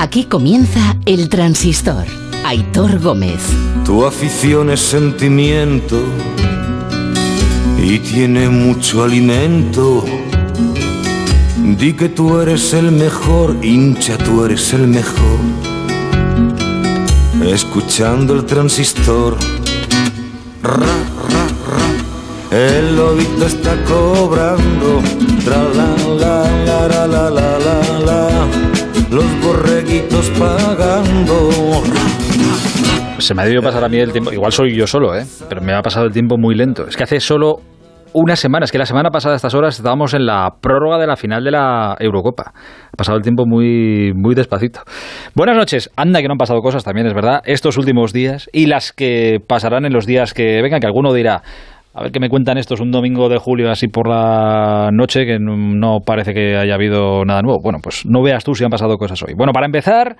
Aquí comienza El Transistor. Aitor Gómez. Tu afición es sentimiento y tiene mucho alimento. Di que tú eres el mejor, hincha, tú eres el mejor. Escuchando el transistor. Ra, ra, ra. El lobito está cobrando. La, la, la, la, la, la, la, la. Los pagando. Se me ha debido pasar a mí el tiempo, igual soy yo solo, ¿eh? pero me ha pasado el tiempo muy lento. Es que hace solo una semana, es que la semana pasada a estas horas estábamos en la prórroga de la final de la Eurocopa. Ha pasado el tiempo muy, muy despacito. Buenas noches. Anda que no han pasado cosas también, es verdad, estos últimos días y las que pasarán en los días que vengan, que alguno dirá, a ver qué me cuentan estos un domingo de julio así por la noche que no parece que haya habido nada nuevo. Bueno, pues no veas tú si han pasado cosas hoy. Bueno, para empezar...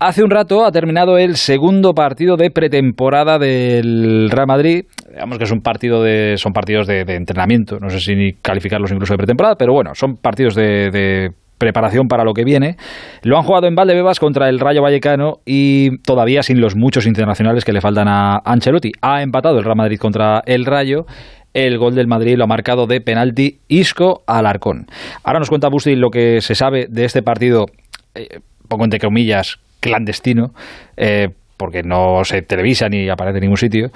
Hace un rato ha terminado el segundo partido de pretemporada del Real Madrid. Digamos que es un partido de, son partidos de, entrenamiento, no sé si ni calificarlos incluso de pretemporada, pero bueno, son partidos de preparación para lo que viene. Lo han jugado en Valdebebas contra el Rayo Vallecano y todavía sin los muchos internacionales que le faltan a Ancelotti. Ha empatado el Real Madrid contra el Rayo. El gol del Madrid lo ha marcado de penalti Isco Alarcón. Ahora nos cuenta Busti lo que se sabe de este partido, eh, pongo entre comillas, clandestino, eh, porque no se televisa ni aparece en ningún sitio,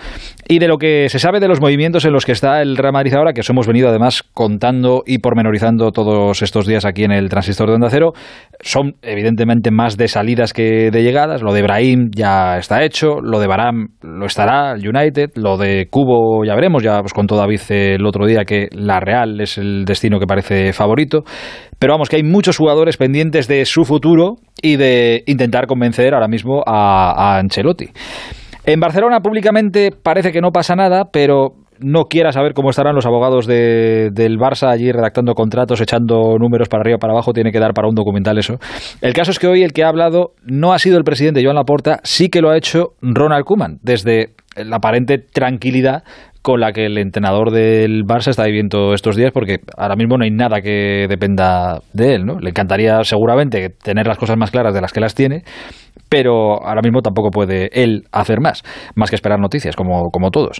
y de lo que se sabe de los movimientos en los que está el Real Madrid ahora, que os hemos venido además contando y pormenorizando todos estos días aquí en el Transistor de Onda Cero, son evidentemente más de salidas que de llegadas, lo de Brahim ya está hecho, lo de Baram lo estará, el United, lo de Cubo ya veremos, ya os contó David el otro día que la Real es el destino que parece favorito, pero vamos, que hay muchos jugadores pendientes de su futuro y de intentar convencer ahora mismo a, a Ancelotti. En Barcelona públicamente parece que no pasa nada, pero no quiera saber cómo estarán los abogados de, del Barça allí redactando contratos, echando números para arriba para abajo, tiene que dar para un documental eso. El caso es que hoy el que ha hablado no ha sido el presidente Joan Laporta, sí que lo ha hecho Ronald Koeman, desde la aparente tranquilidad con la que el entrenador del Barça está viviendo estos días, porque ahora mismo no hay nada que dependa de él, ¿no? Le encantaría seguramente tener las cosas más claras de las que las tiene, pero ahora mismo tampoco puede él hacer más, más que esperar noticias, como, como todos.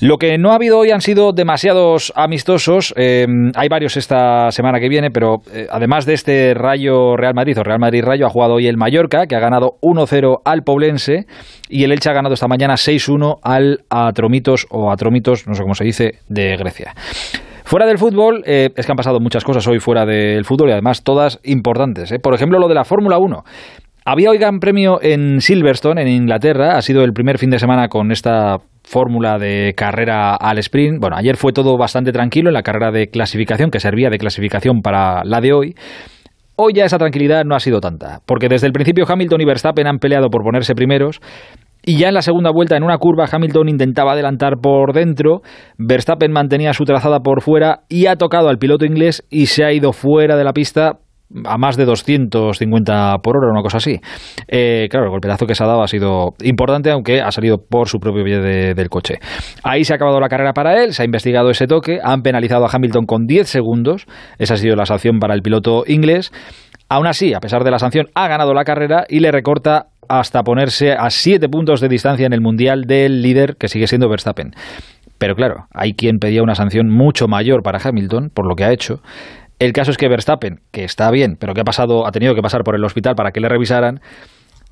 Lo que no ha habido hoy han sido demasiados amistosos, eh, hay varios esta semana que viene, pero eh, además de este Rayo Real Madrid o Real Madrid Rayo, ha jugado hoy el Mallorca, que ha ganado 1-0 al Poblense, y el Elche ha ganado esta mañana 6-1 al Atromitos o Atromitos, no sé cómo se dice, de Grecia. Fuera del fútbol, eh, es que han pasado muchas cosas hoy fuera del fútbol y además todas importantes. ¿eh? Por ejemplo, lo de la Fórmula 1. Había hoy gran premio en Silverstone, en Inglaterra. Ha sido el primer fin de semana con esta fórmula de carrera al sprint. Bueno, ayer fue todo bastante tranquilo en la carrera de clasificación, que servía de clasificación para la de hoy. Hoy ya esa tranquilidad no ha sido tanta, porque desde el principio Hamilton y Verstappen han peleado por ponerse primeros. Y ya en la segunda vuelta, en una curva, Hamilton intentaba adelantar por dentro, Verstappen mantenía su trazada por fuera y ha tocado al piloto inglés y se ha ido fuera de la pista a más de 250 por hora, una cosa así. Eh, claro, el golpetazo que se ha dado ha sido importante, aunque ha salido por su propio pie de, del coche. Ahí se ha acabado la carrera para él, se ha investigado ese toque, han penalizado a Hamilton con 10 segundos, esa ha sido la sanción para el piloto inglés. Aún así, a pesar de la sanción, ha ganado la carrera y le recorta hasta ponerse a 7 puntos de distancia en el Mundial del líder, que sigue siendo Verstappen. Pero claro, hay quien pedía una sanción mucho mayor para Hamilton por lo que ha hecho. El caso es que Verstappen, que está bien, pero que ha pasado, ha tenido que pasar por el hospital para que le revisaran,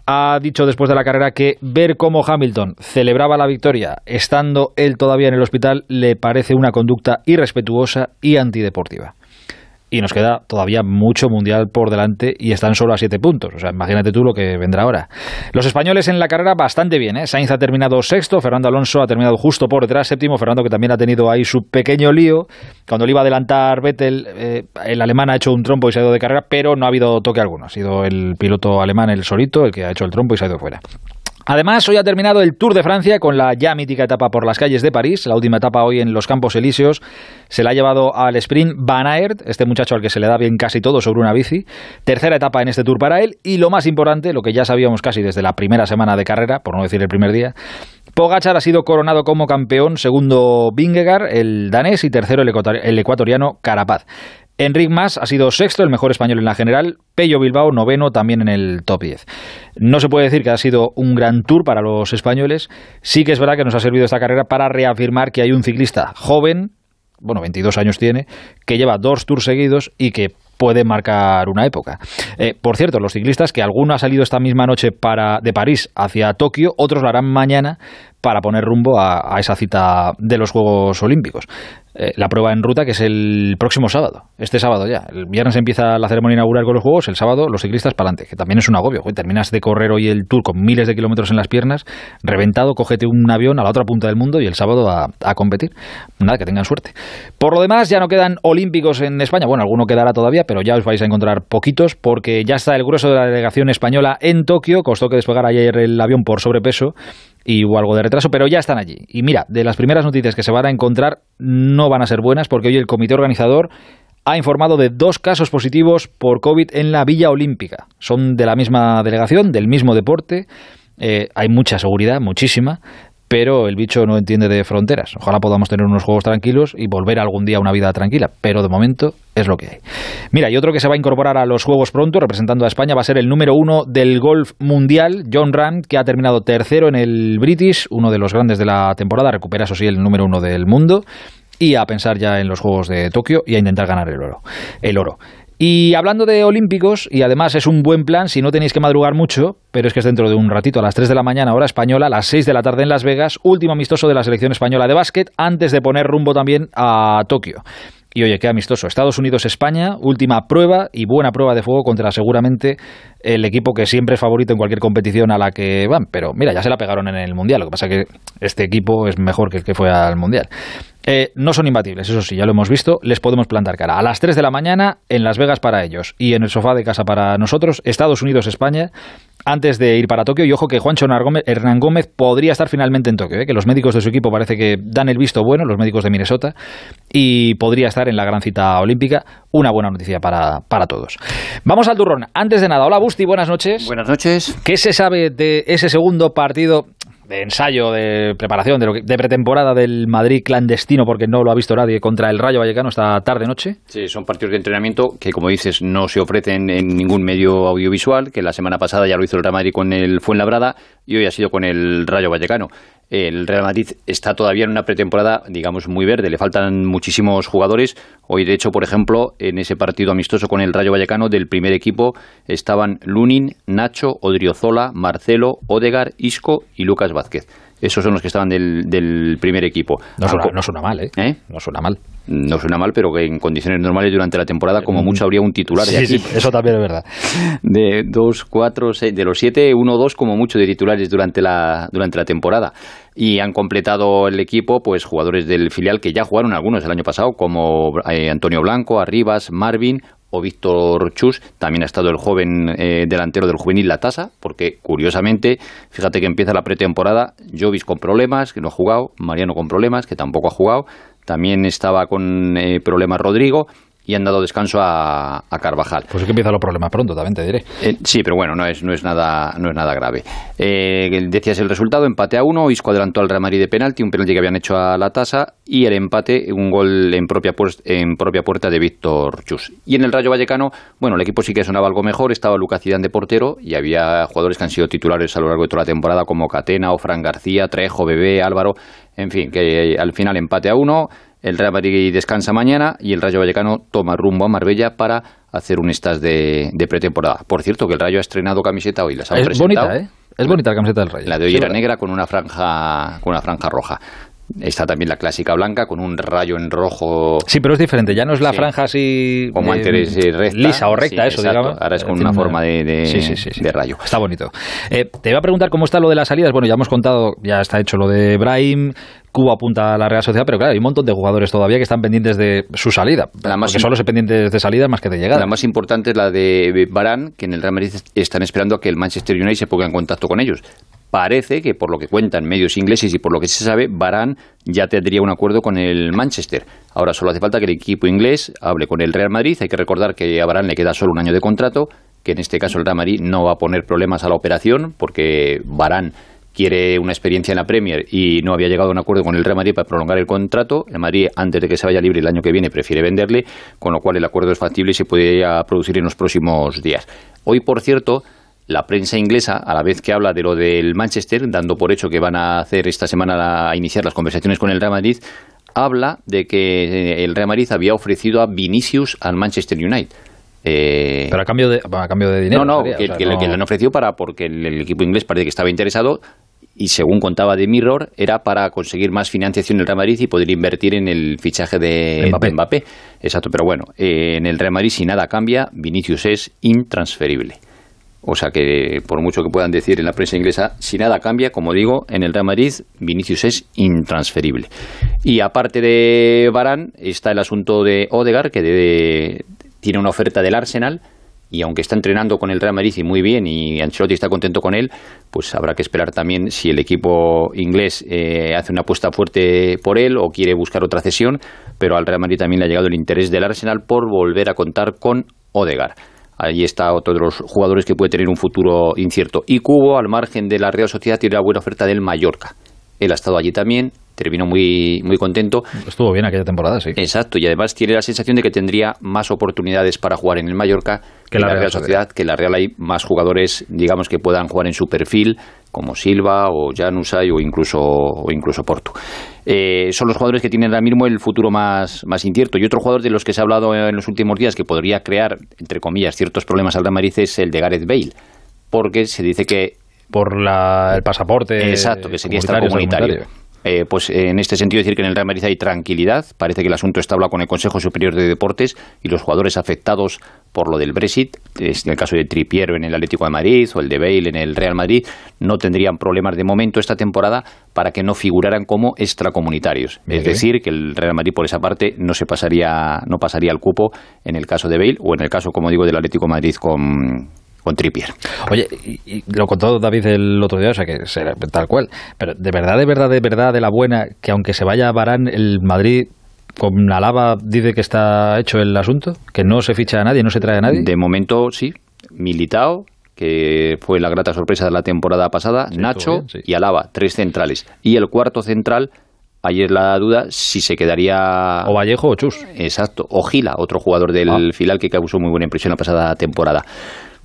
ha dicho después de la carrera que ver cómo Hamilton celebraba la victoria estando él todavía en el hospital le parece una conducta irrespetuosa y antideportiva y nos queda todavía mucho mundial por delante y están solo a siete puntos. O sea, imagínate tú lo que vendrá ahora. Los españoles en la carrera bastante bien. ¿eh? Sainz ha terminado sexto, Fernando Alonso ha terminado justo por detrás, séptimo. Fernando que también ha tenido ahí su pequeño lío. Cuando le iba a adelantar Vettel, eh, el alemán ha hecho un trompo y se ha ido de carrera, pero no ha habido toque alguno. Ha sido el piloto alemán, el solito, el que ha hecho el trompo y se ha ido fuera. Además, hoy ha terminado el Tour de Francia con la ya mítica etapa por las calles de París. La última etapa hoy en los Campos Elíseos se la ha llevado al sprint Van Aert, este muchacho al que se le da bien casi todo sobre una bici. Tercera etapa en este Tour para él. Y lo más importante, lo que ya sabíamos casi desde la primera semana de carrera, por no decir el primer día, Pogachar ha sido coronado como campeón, segundo Vingegaard, el danés, y tercero el ecuatoriano Carapaz. Enric Mas ha sido sexto, el mejor español en la general. Pello Bilbao, noveno, también en el top 10. No se puede decir que ha sido un gran tour para los españoles. Sí que es verdad que nos ha servido esta carrera para reafirmar que hay un ciclista joven, bueno, 22 años tiene, que lleva dos tours seguidos y que puede marcar una época. Eh, por cierto, los ciclistas, que alguno ha salido esta misma noche para, de París hacia Tokio, otros lo harán mañana para poner rumbo a esa cita de los Juegos Olímpicos. Eh, la prueba en ruta, que es el próximo sábado, este sábado ya. El viernes empieza la ceremonia inaugural con los Juegos, el sábado los ciclistas para adelante, que también es un agobio. terminas de correr hoy el tour con miles de kilómetros en las piernas, reventado, cógete un avión a la otra punta del mundo y el sábado a, a competir. Nada, que tengan suerte. Por lo demás, ya no quedan olímpicos en España. Bueno, alguno quedará todavía, pero ya os vais a encontrar poquitos, porque ya está el grueso de la delegación española en Tokio. Costó que despegara ayer el avión por sobrepeso y hubo algo de retraso, pero ya están allí. Y mira, de las primeras noticias que se van a encontrar no van a ser buenas porque hoy el comité organizador ha informado de dos casos positivos por COVID en la Villa Olímpica. Son de la misma delegación, del mismo deporte. Eh, hay mucha seguridad, muchísima, pero el bicho no entiende de fronteras. Ojalá podamos tener unos juegos tranquilos y volver algún día a una vida tranquila, pero de momento es lo que hay. Mira, y otro que se va a incorporar a los juegos pronto, representando a España, va a ser el número uno del golf mundial, John Rand, que ha terminado tercero en el British, uno de los grandes de la temporada, recupera eso sí el número uno del mundo y a pensar ya en los Juegos de Tokio y a intentar ganar el oro. El oro. Y hablando de olímpicos, y además es un buen plan si no tenéis que madrugar mucho, pero es que es dentro de un ratito, a las 3 de la mañana, hora española, a las 6 de la tarde en Las Vegas, último amistoso de la selección española de básquet, antes de poner rumbo también a Tokio. Y oye, qué amistoso. Estados Unidos-España, última prueba y buena prueba de fuego contra seguramente el equipo que siempre es favorito en cualquier competición a la que van. Pero mira, ya se la pegaron en el Mundial. Lo que pasa es que este equipo es mejor que el que fue al Mundial. Eh, no son imbatibles, eso sí, ya lo hemos visto, les podemos plantar cara. A las 3 de la mañana en Las Vegas para ellos y en el sofá de casa para nosotros, Estados Unidos-España, antes de ir para Tokio. Y ojo que Juancho Hernán Gómez podría estar finalmente en Tokio, ¿eh? que los médicos de su equipo parece que dan el visto bueno, los médicos de Minnesota, y podría estar en la gran cita olímpica. Una buena noticia para, para todos. Vamos al turrón. Antes de nada, hola Busti, buenas noches. Buenas noches. ¿Qué se sabe de ese segundo partido? De ensayo, de preparación, de, de pretemporada del Madrid clandestino, porque no lo ha visto nadie, contra el Rayo Vallecano esta tarde-noche? Sí, son partidos de entrenamiento que, como dices, no se ofrecen en ningún medio audiovisual, que la semana pasada ya lo hizo el Real Madrid con el Fuenlabrada y hoy ha sido con el Rayo Vallecano. El Real Madrid está todavía en una pretemporada, digamos, muy verde. Le faltan muchísimos jugadores. Hoy, de hecho, por ejemplo, en ese partido amistoso con el Rayo Vallecano del primer equipo estaban Lunin, Nacho, Odriozola, Marcelo, Odegar, Isco y Lucas Vázquez. Esos son los que estaban del, primer equipo. No suena, mal, ¿eh? ¿eh? No suena mal no suena mal, pero que en condiciones normales durante la temporada, como mucho habría un titular de aquí. Sí, eso también es verdad. De dos, cuatro, seis, de los siete, uno dos como mucho de titulares durante la, durante la temporada. Y han completado el equipo, pues jugadores del filial que ya jugaron algunos el año pasado, como eh, Antonio Blanco, Arribas, Marvin o Víctor Chus, también ha estado el joven eh, delantero del juvenil La Tasa, porque curiosamente, fíjate que empieza la pretemporada, Jovis con problemas, que no ha jugado, Mariano con problemas, que tampoco ha jugado, también estaba con eh, problemas Rodrigo y han dado descanso a, Carvajal. Pues es que empiezan los problemas pronto, también te diré. Eh, sí, pero bueno, no es, no es, nada, no es nada grave. Eh, decías el resultado, empate a uno, Isco adelantó al Real Madrid de penalti, un penalti que habían hecho a la tasa, y el empate, un gol en propia, en propia puerta de Víctor Chus. Y en el Rayo Vallecano, bueno, el equipo sí que sonaba algo mejor, estaba Lucas Zidane de portero, y había jugadores que han sido titulares a lo largo de toda la temporada, como Catena o Fran García, Trejo, Bebé, Álvaro, en fin, que al final empate a uno, el Real Madrid descansa mañana y el Rayo Vallecano toma rumbo a Marbella para hacer un estás de, pretemporada. Por cierto, que el Rayo ha estrenado camiseta hoy. Las es bonita, ¿eh? Es bonita la camiseta del Rayo. La de hoy era negra con una franja, con una franja roja. Está también la clásica blanca con un rayo en rojo. Sí, pero es diferente. Ya no es la franja así. Como antes, recta. Lisa o recta, eso, digamos. Ahora es con una forma de, de, rayo. Está bonito. Eh, te iba a preguntar cómo está lo de las salidas. Bueno, ya hemos contado, ya está hecho lo de Brahim. Cuba apunta a la Real Sociedad, pero claro, hay un montón de jugadores todavía que están pendientes de su salida. La más solo se pendientes de salida más que de llegada. La más importante es la de Barán, que en el Real Madrid están esperando a que el Manchester United se ponga en contacto con ellos parece que por lo que cuentan medios ingleses y por lo que se sabe, Barán ya tendría un acuerdo con el Manchester. Ahora solo hace falta que el equipo inglés hable con el Real Madrid. Hay que recordar que a Barán le queda solo un año de contrato, que en este caso el Real Madrid no va a poner problemas a la operación porque Barán quiere una experiencia en la Premier y no había llegado a un acuerdo con el Real Madrid para prolongar el contrato. El Madrid, antes de que se vaya libre el año que viene, prefiere venderle, con lo cual el acuerdo es factible y se puede producir en los próximos días. Hoy, por cierto, la prensa inglesa, a la vez que habla de lo del Manchester, dando por hecho que van a hacer esta semana a iniciar las conversaciones con el Real Madrid, habla de que el Real Madrid había ofrecido a Vinicius al Manchester United. Eh, Pero a cambio de, a cambio de dinero. No, no, que, le han ofrecido para porque el, equipo inglés parece que estaba interesado y según contaba de Mirror era para conseguir más financiación en el Real Madrid y poder invertir en el fichaje de Mbappé. Exacto, pero bueno, eh, en el Real Madrid si nada cambia, Vinicius es intransferible. O sea que, por mucho que puedan decir en la prensa inglesa, si nada cambia, como digo, en el Real Madrid, Vinicius es intransferible. Y aparte de Barán, está el asunto de Odegar, que tiene una oferta del Arsenal. Y aunque está entrenando con el Real Madrid y muy bien, y Ancelotti está contento con él, pues habrá que esperar también si el equipo inglés eh, hace una apuesta fuerte por él o quiere buscar otra cesión. Pero al Real Madrid también le ha llegado el interés del Arsenal por volver a contar con Odegar. Ahí está otro de los jugadores que puede tener un futuro incierto. Y Cubo, al margen de la Real Sociedad, tiene la buena oferta del Mallorca. Él ha estado allí también, terminó muy, muy contento. Estuvo bien aquella temporada, sí. Exacto, y además tiene la sensación de que tendría más oportunidades para jugar en el Mallorca que la, Real Sociedad, que la Real hay más jugadores, digamos, que puedan jugar en su perfil, como Silva o Janusay o incluso, o incluso Porto. Eh, son los jugadores que tienen ahora mismo el futuro más, más incierto. Y otro jugador de los que se ha hablado en los últimos días que podría crear, entre comillas, ciertos problemas al Real Madrid es el de Gareth Bale, porque se dice que... Por la, el pasaporte. Exacto, que sería extracomunitario. Eh, pues en este sentido decir que en el Real Madrid hay tranquilidad. Parece que el asunto está hablado con el Consejo Superior de Deportes y los jugadores afectados por lo del Brexit, en el caso de Tripiero en el Atlético de Madrid o el de Bale en el Real Madrid, no tendrían problemas de momento esta temporada para que no figuraran como extracomunitarios. Es decir, que el Real Madrid por esa parte no se pasaría, no pasaría el cupo en el caso de Bale o en el caso, como digo, del Atlético de Madrid con con Trippier. Oye, y, lo contó David el otro día, o sea que será tal cual. Pero de verdad, de verdad, de verdad, de la buena, que aunque se vaya a Barán, el Madrid con Alaba dice que está hecho el asunto, que no se ficha a nadie, no se trae a nadie. De momento sí, Militao, que fue la grata sorpresa de la temporada pasada, Nacho y Alaba, tres centrales. Y el cuarto central, ayer la duda si se quedaría... O Vallejo o Chus. Exacto, o Gila, otro jugador del ah. Filal que causó muy buena impresión la pasada temporada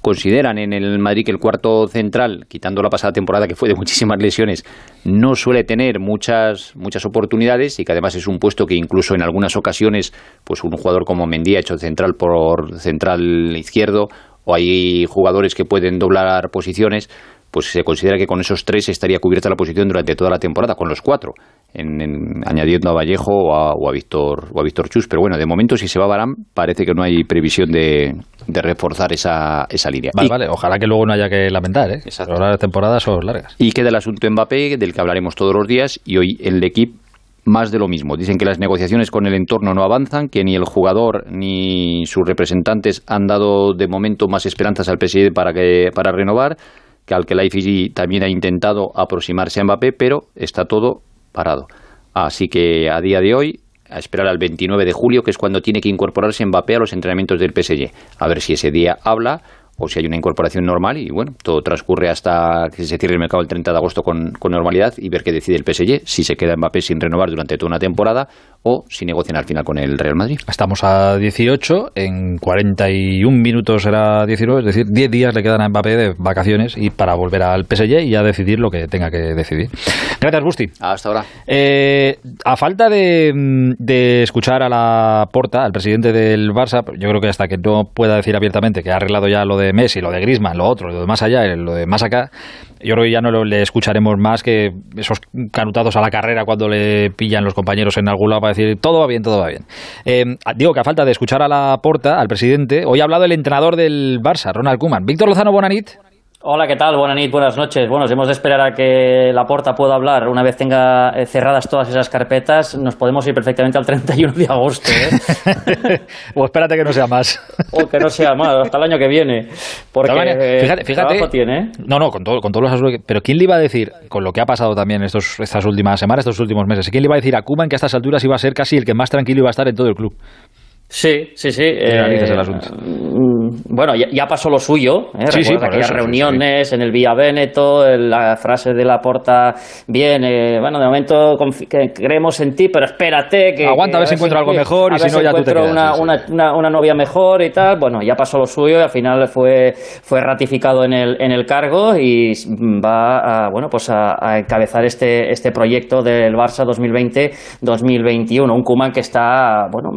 consideran en el Madrid que el cuarto central, quitando la pasada temporada que fue de muchísimas lesiones, no suele tener muchas muchas oportunidades y que además es un puesto que incluso en algunas ocasiones, pues un jugador como Mendía hecho central por central izquierdo o hay jugadores que pueden doblar posiciones, pues se considera que con esos tres estaría cubierta la posición durante toda la temporada, con los cuatro, en, añadiendo a Vallejo o a, Víctor, o a Víctor Chus. Pero bueno, de momento, si se va Barán, parece que no hay previsión de, reforzar esa, esa línea. Vale, vale, ojalá que luego no haya que lamentar, ¿eh? Exacto. las temporadas son largas. Y queda el asunto Mbappé, del que hablaremos todos los días, y hoy el equipo más de lo mismo. Dicen que las negociaciones con el entorno no avanzan, que ni el jugador ni sus representantes han dado de momento más esperanzas al presidente para, que, para renovar que al que la IFG también ha intentado aproximarse a Mbappé, pero está todo parado. Así que a día de hoy, a esperar al 29 de julio, que es cuando tiene que incorporarse Mbappé a los entrenamientos del PSG. A ver si ese día habla o si hay una incorporación normal y bueno, todo transcurre hasta que se cierre el mercado el 30 de agosto con, con normalidad y ver qué decide el PSG, si se queda Mbappé sin renovar durante toda una temporada o si negocian al final con el Real Madrid. Estamos a 18, en 41 minutos será 19, es decir, 10 días le quedan a Mbappé de vacaciones y para volver al PSG y a decidir lo que tenga que decidir. Gracias, Busti. Hasta ahora. Eh, a falta de, de, escuchar a la Porta, al presidente del Barça, yo creo que hasta que no pueda decir abiertamente que ha arreglado ya lo de Messi, lo de Griezmann, lo otro, lo de más allá, lo de más acá, yo creo que ya no le escucharemos más que esos canutados a la carrera cuando le pillan los compañeros en algún lado para decir todo va bien, todo va bien. Eh, digo que a falta de escuchar a la porta, al presidente, hoy ha hablado el entrenador del Barça, Ronald Koeman. Víctor Lozano Bonanit. Hola, ¿qué tal? Buenas noches, buenas noches. Bueno, hemos de esperar a que la porta pueda hablar. Una vez tenga eh, cerradas todas esas carpetas, nos podemos ir perfectamente al 31 de agosto. ¿eh? o espérate que no sea más. o que no sea más, hasta el año que viene. Porque fíjate, fíjate tiene. ¿eh? No, no, con, todo, con todos los asuntos. Pero ¿quién le iba a decir, con lo que ha pasado también estos, estas últimas semanas, estos últimos meses, ¿quién le iba a decir a Kuman que a estas alturas iba a ser casi el que más tranquilo iba a estar en todo el club? Sí, sí, sí. Eh, el asunto? Bueno, ya, pasó lo suyo. ¿eh? Sí, sí, aquellas reuniones en el Vía Veneto, la frase de la porta, bien, eh, bueno, de momento creemos en ti, pero espérate que... Aguanta a ver si encuentro algo mejor y si no ya tú te Una, una, una, novia mejor y tal. Bueno, ya pasó lo suyo y al final fue, fue ratificado en el, en el cargo y va a, bueno, pues a, encabezar este, este proyecto del Barça 2020-2021. Un Kuman que está, bueno,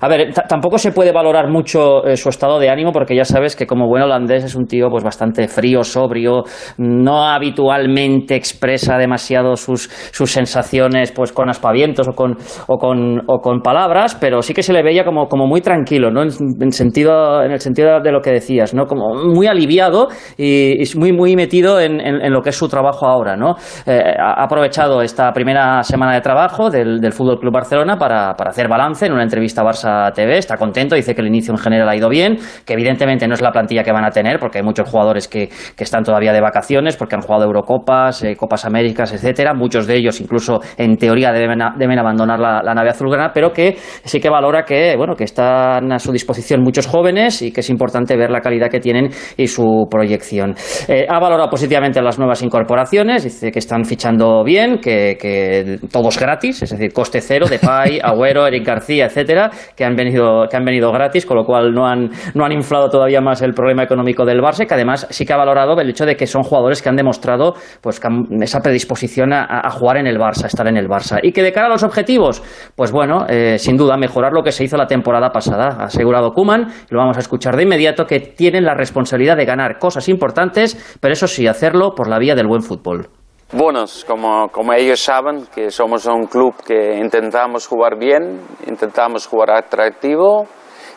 a ver, tampoco se puede valorar mucho eh, su estado de ánimo porque ya sabes que como buen holandés es un tío pues bastante frío, sobrio, no habitualmente expresa demasiado sus, sus sensaciones pues con aspavientos o con, o con, o con palabras, pero sí que se le veía como, como muy tranquilo, ¿no? En, sentido, en el sentido de lo que decías, ¿no? Como muy aliviado y, muy, muy metido en, en, lo que es su trabajo ahora, ¿no? Eh, ha aprovechado esta primera semana de trabajo del, del Fútbol Club Barcelona para, para hacer balance en una entrevista a Barça TV, está contento, dice que el inicio en general ha ido bien, que evidentemente no es la plantilla que van a tener, porque hay muchos jugadores que, que están todavía de vacaciones, porque han jugado Eurocopas, eh, Copas Américas, etcétera, muchos de ellos incluso en teoría deben, deben abandonar la, la, nave azulgrana, pero que sí que valora que, bueno, que están a su disposición muchos jóvenes y que es importante ver la calidad que tienen y su proyección. Eh, ha valorado positivamente las nuevas incorporaciones, dice que están fichando bien, que, que todos gratis, es decir, coste cero, de Pay, Agüero, Eric García, etcétera, que han venido, que han venido gratis, con lo cual no han, no han inflado todavía más el problema económico del Barça, que además sí que ha valorado el hecho de que son jugadores que han demostrado pues, esa predisposición a, jugar en el Barça, estar en el Barça. Y que de cara a los objetivos, pues bueno, eh, sin duda, mejorar lo que se hizo la temporada pasada. Ha asegurado Kuman, lo vamos a escuchar de inmediato, que tienen la responsabilidad de ganar cosas importantes, pero eso sí, hacerlo por la vía del buen fútbol. Bueno, como, como ellos saben, que somos un club que intentamos jugar bien, intentamos jugar atractivo,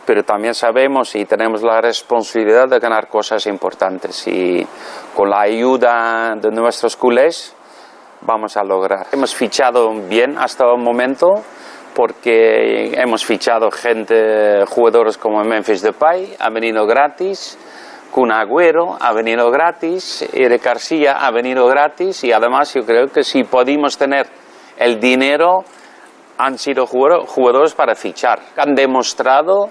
pero también sabemos y tenemos la responsabilidad de ganar cosas importantes y con la ayuda de nuestros culés vamos a lograr. Hemos fichado bien hasta el momento porque hemos fichado gente, jugadores como Memphis Depay, ha venido gratis, Kun Agüero ha venido gratis, Eric García ha venido gratis y además yo creo que si podemos tener el dinero han sido jugadores para fichar. Han demostrado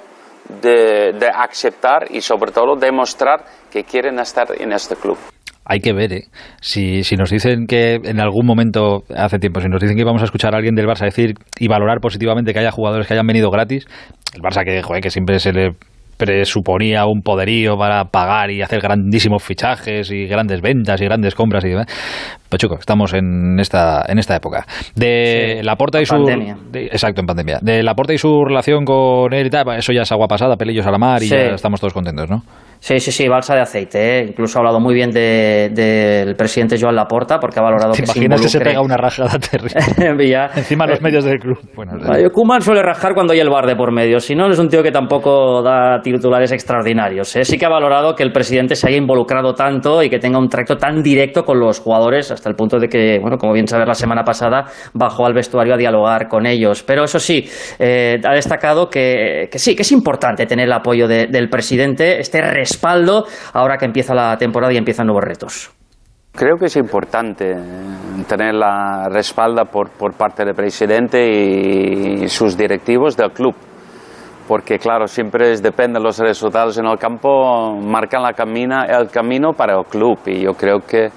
de, aceptar y sobre todo demostrar que quieren estar en este club hay que ver, ¿eh? Si, si nos dicen que en algún momento, hace tiempo, si nos dicen que íbamos a escuchar a alguien del Barça decir y valorar positivamente que haya jugadores que hayan venido gratis, el Barça que, joder, que siempre se le presuponía un poderío para pagar y hacer grandísimos fichajes y grandes ventas y grandes compras y demás. Chico, estamos en esta en esta época. De la porta y su exacto, en pandemia. De la porta y su relación con él y tal, eso ya es agua pasada, pelillos a la mar y ya estamos todos contentos, ¿no? Sí, sí, sí, balsa de aceite. ¿eh? Incluso ha hablado muy bien del de, presidente Joan Laporta porque ha valorado que se que se pega una rajada terrible? Encima los medios del club. Bueno, Kuman suele rajar cuando hay el bar de por medio. Si no, es un tío que tampoco da titulares extraordinarios. ¿eh? Sí que ha valorado que el presidente se haya involucrado tanto y que tenga un tracto tan directo con los jugadores hasta el punto de que, bueno, como bien sabes, la semana pasada bajó al vestuario a dialogar con ellos. Pero eso sí, eh, ha destacado que, que, sí, que es importante tener el apoyo del presidente, este respaldo ahora que empieza la temporada y empiezan nuevos retos. Creo que es importante tener la respalda por, por parte del presidente y sus directivos del club porque claro, siempre depende de los resultados en el campo, marcan la camina, el camino para el club y yo creo que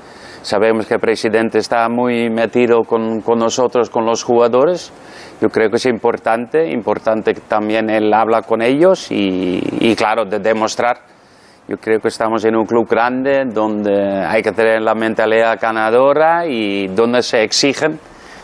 sabemos que el presidente está muy metido con, con nosotros, con los jugadores, yo creo que es importante, importante que también él habla con ellos y, y claro, de demostrar yo creo que estamos en un club grande donde hay que tener la mentalidad ganadora y donde se exigen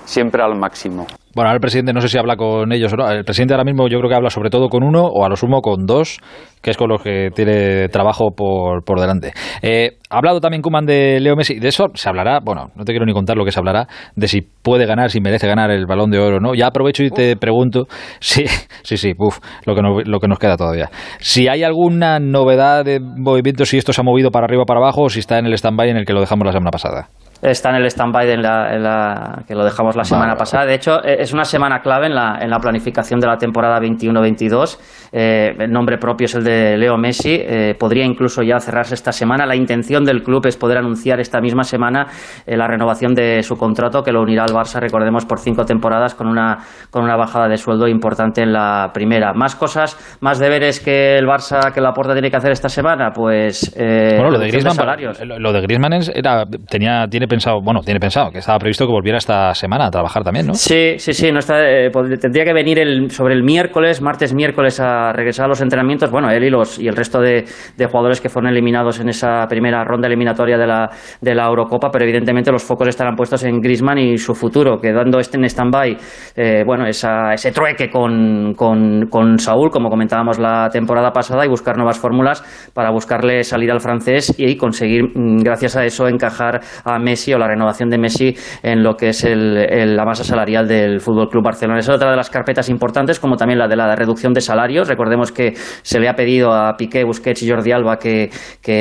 siempre al máximo. Bueno, ahora el presidente no sé si habla con ellos o no. El presidente ahora mismo yo creo que habla sobre todo con uno o a lo sumo con dos, que es con los que tiene trabajo por, por delante. Eh, ha hablado también Kuman de Leo Messi. De eso se hablará, bueno, no te quiero ni contar lo que se hablará, de si puede ganar, si merece ganar el balón de oro no. Ya aprovecho y te pregunto, sí, sí, sí, uf, lo que, lo que nos queda todavía. Si hay alguna novedad de movimiento, si esto se ha movido para arriba o para abajo, o si está en el stand-by en el que lo dejamos la semana pasada está en el stand-by la, que lo dejamos la semana pasada. De hecho, eh, es una semana clave en la, en la planificación de la temporada 21-22. Eh, el nombre propio es el de Leo Messi. Eh, podría incluso ya cerrarse esta semana. La intención del club es poder anunciar esta misma semana la renovación de su contrato que lo unirá al Barça, recordemos, por cinco temporadas con una, con una bajada de sueldo importante en la primera. Más cosas, más deberes que el Barça, que la Porta tiene que hacer esta semana, pues... bueno, lo de Griezmann, lo de Griezmann era, tenía, tiene pensado, bueno, tiene pensado que estaba previsto que volviera esta semana a trabajar también, ¿no? Sí, sí, sí. No está, eh, tendría que venir el, sobre el miércoles, martes, miércoles, a regresar a los entrenamientos. Bueno, él y, y el resto de, jugadores que fueron eliminados en esa primera ronda eliminatoria de la, de la Eurocopa, pero evidentemente los focos estarán puestos en Grisman y su futuro, quedando este en stand-by, eh, bueno, esa, ese trueque con, con, con Saúl, como comentábamos la temporada pasada, y buscar nuevas fórmulas para buscarle salir al francés y conseguir, mm, gracias a eso, encajar a Messi o la renovación de Messi en lo que es el, la masa salarial del Fútbol Club Barcelona. Es otra de las carpetas importantes, como también la de la reducción de salarios. Recordemos que se le ha pedido a Piqué, Busquets y Jordi Alba que,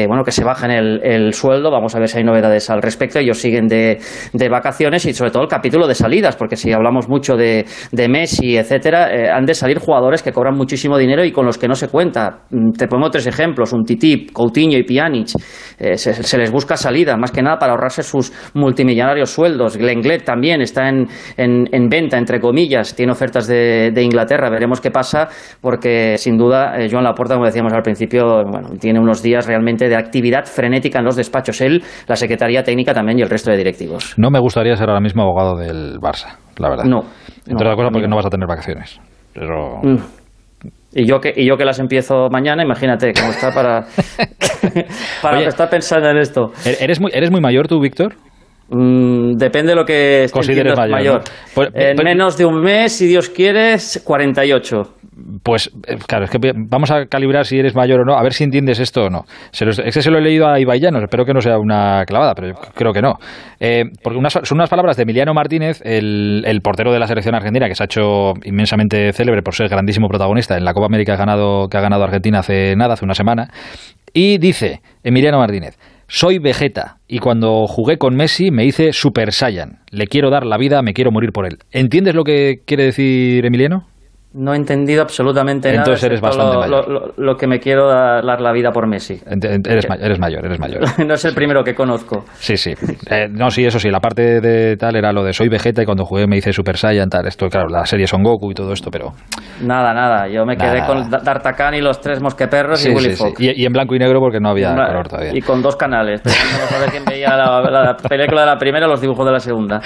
bueno, que se bajen el, sueldo. Vamos a ver si hay novedades al respecto. Ellos siguen de, vacaciones y sobre todo el capítulo de salidas, porque si hablamos mucho de, Messi, etcétera, eh, han de salir jugadores que cobran muchísimo dinero y con los que no se cuenta. Mm, te pongo tres ejemplos: un Titip, Coutinho y Pjanic. Eh, se, les busca salida, más que nada para ahorrarse sus multimillonarios sueldos. Glenglet también está en, en, venta, entre comillas, tiene ofertas de, Inglaterra. Veremos qué pasa, porque sin duda eh, Joan Laporta, como decíamos al principio, bueno, tiene unos días realmente de actividad frenética en los despachos. Él, la Secretaría Técnica también y el resto de directivos. No me gustaría ser ahora mismo abogado del Barça, la verdad. No. Entre otras cosas porque no vas a tener vacaciones. Pero... Mm. Y yo que, y yo que las empiezo mañana, imagínate cómo está para, para estar pensando en esto. ¿E-, ¿Eres muy, ¿Eres muy mayor tú, Víctor? Mm, depende de lo que consideres mayor. mayor. Pues, en pues, menos de un mes, si Dios quiere, 48 pues eh, claro, es que vamos a calibrar si eres mayor o no, a ver si entiendes esto o no. Se lo, es que se lo he leído a Ibai espero que no sea una clavada, pero creo que no. Eh, porque son unas palabras de Emiliano Martínez, el, portero de la selección argentina, que se ha hecho inmensamente célebre por ser grandísimo protagonista en la Copa América ganado, que ha ganado Argentina hace nada, hace una semana. Y dice Emiliano Martínez, soy Vegeta y cuando jugué con Messi me hice Super Saiyan. Le quiero dar la vida, me quiero morir por él. ¿Entiendes lo que quiere decir Emiliano? No he entendido absolutamente nada. Entonces eres bastante lo, mayor. Lo, que me quiero dar la vida por Messi. Eres, eres mayor, eres mayor. no es el primero que conozco. Sí, sí. Eh, no, sí, eso sí. La parte de tal era lo de soy Vegeta y cuando jugué me hice Super Saiyan, tal. Esto, claro, la serie Son Goku y todo esto, pero. Nada, nada. Yo me quedé con D'Artagnan y los tres mosqueperros y Willy Fox. Y, en blanco y negro porque no había color todavía. Y con dos canales. quién veía la, la, película de la primera los dibujos de la segunda.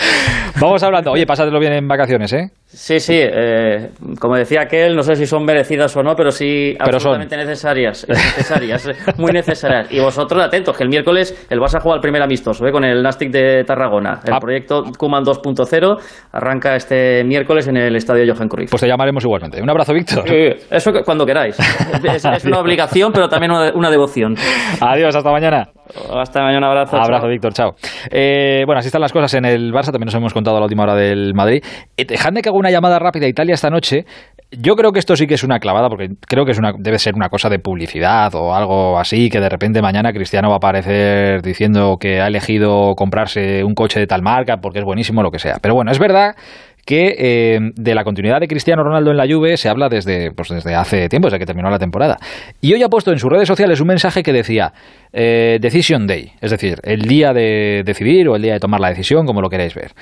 Vamos hablando. Oye, pásatelo bien en vacaciones, ¿eh? Sí, sí. Eh, como decía aquel, no sé si son merecidas o no, pero sí absolutamente necesarias, necesarias, muy necesarias. Y vosotros atentos, que el miércoles el Barça juega el primer amistoso ¿eh? con el Nastic de Tarragona. El ah. proyecto Kuman 2.0 arranca este miércoles en el estadio Johan Cruyff. Pues te llamaremos igualmente. Un abrazo, Víctor. eso cuando queráis. Es, una obligación, pero también una, devoción. Adiós, hasta mañana. Hasta mañana, abrazo. Abrazo, Víctor, chao. Eh, bueno, así están las cosas en el Barça, también nos hemos contado a la última hora del Madrid. Eh, dejadme que haga una llamada rápida a Italia esta noche. Yo creo que esto sí que es una clavada, porque creo que es una, debe ser una cosa de publicidad o algo así, que de repente mañana Cristiano va a aparecer diciendo que ha elegido comprarse un coche de tal marca porque es buenísimo, lo que sea. Pero bueno, es verdad que eh, de la continuidad de Cristiano Ronaldo en la Juve se habla desde, pues desde hace tiempo, desde que terminó la temporada. Y hoy ha puesto en sus redes sociales un mensaje que decía eh, Decision Day, es decir, el día de decidir o el día de tomar la decisión, como lo queréis ver.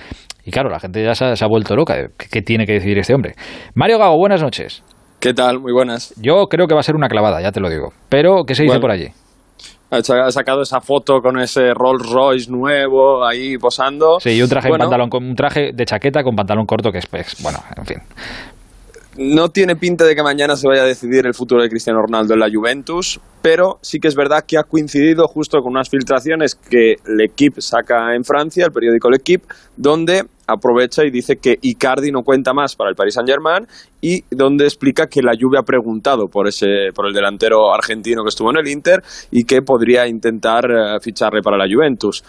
Y claro, la gente ya se ha, vuelto loca. ¿Qué, tiene que decidir este hombre? Mario Gago, buenas noches. ¿Qué tal? Muy buenas. Yo creo que va a ser una clavada, ya te lo digo. Pero, ¿qué se dice por allí? Ha sacado esa foto con ese Rolls Royce nuevo ahí posando. Sí, y un traje, pantalón, un traje de chaqueta con pantalón corto que es, pues, bueno, en fin. No tiene pinta de que mañana se vaya a decidir el futuro de Cristiano Ronaldo en la Juventus, pero sí que es verdad que ha coincidido justo con unas filtraciones que L'Equipe saca en Francia, el periódico L'Equipe, donde aprovecha y dice que Icardi no cuenta más para el Paris Saint-Germain y donde explica que la Juve ha preguntado por ese por el delantero argentino que estuvo en el Inter y que podría intentar eh, ficharle para la Juventus.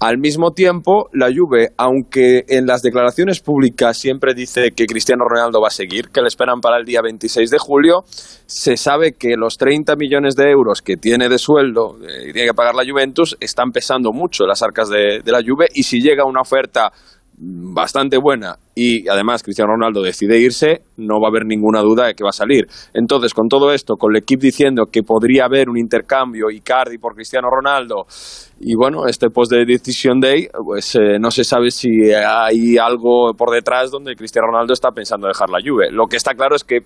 Al mismo tiempo, la Juve, aunque en las declaraciones públicas siempre dice que Cristiano Ronaldo va a seguir, que le esperan para el día 26 de julio, se sabe que los 30 millones de euros que tiene de sueldo y tiene que pagar la Juventus están pesando mucho las arcas de, de la Juve y si llega una oferta bastante buena y además Cristiano Ronaldo decide irse, no va a haber ninguna duda de que va a salir. Entonces, con todo esto, con el equipo diciendo que podría haber un intercambio Icardi por Cristiano Ronaldo y bueno, este post de Decision Day, pues eh, no se sabe si hay algo por detrás donde Cristiano Ronaldo está pensando dejar la Juve. Lo que está claro es que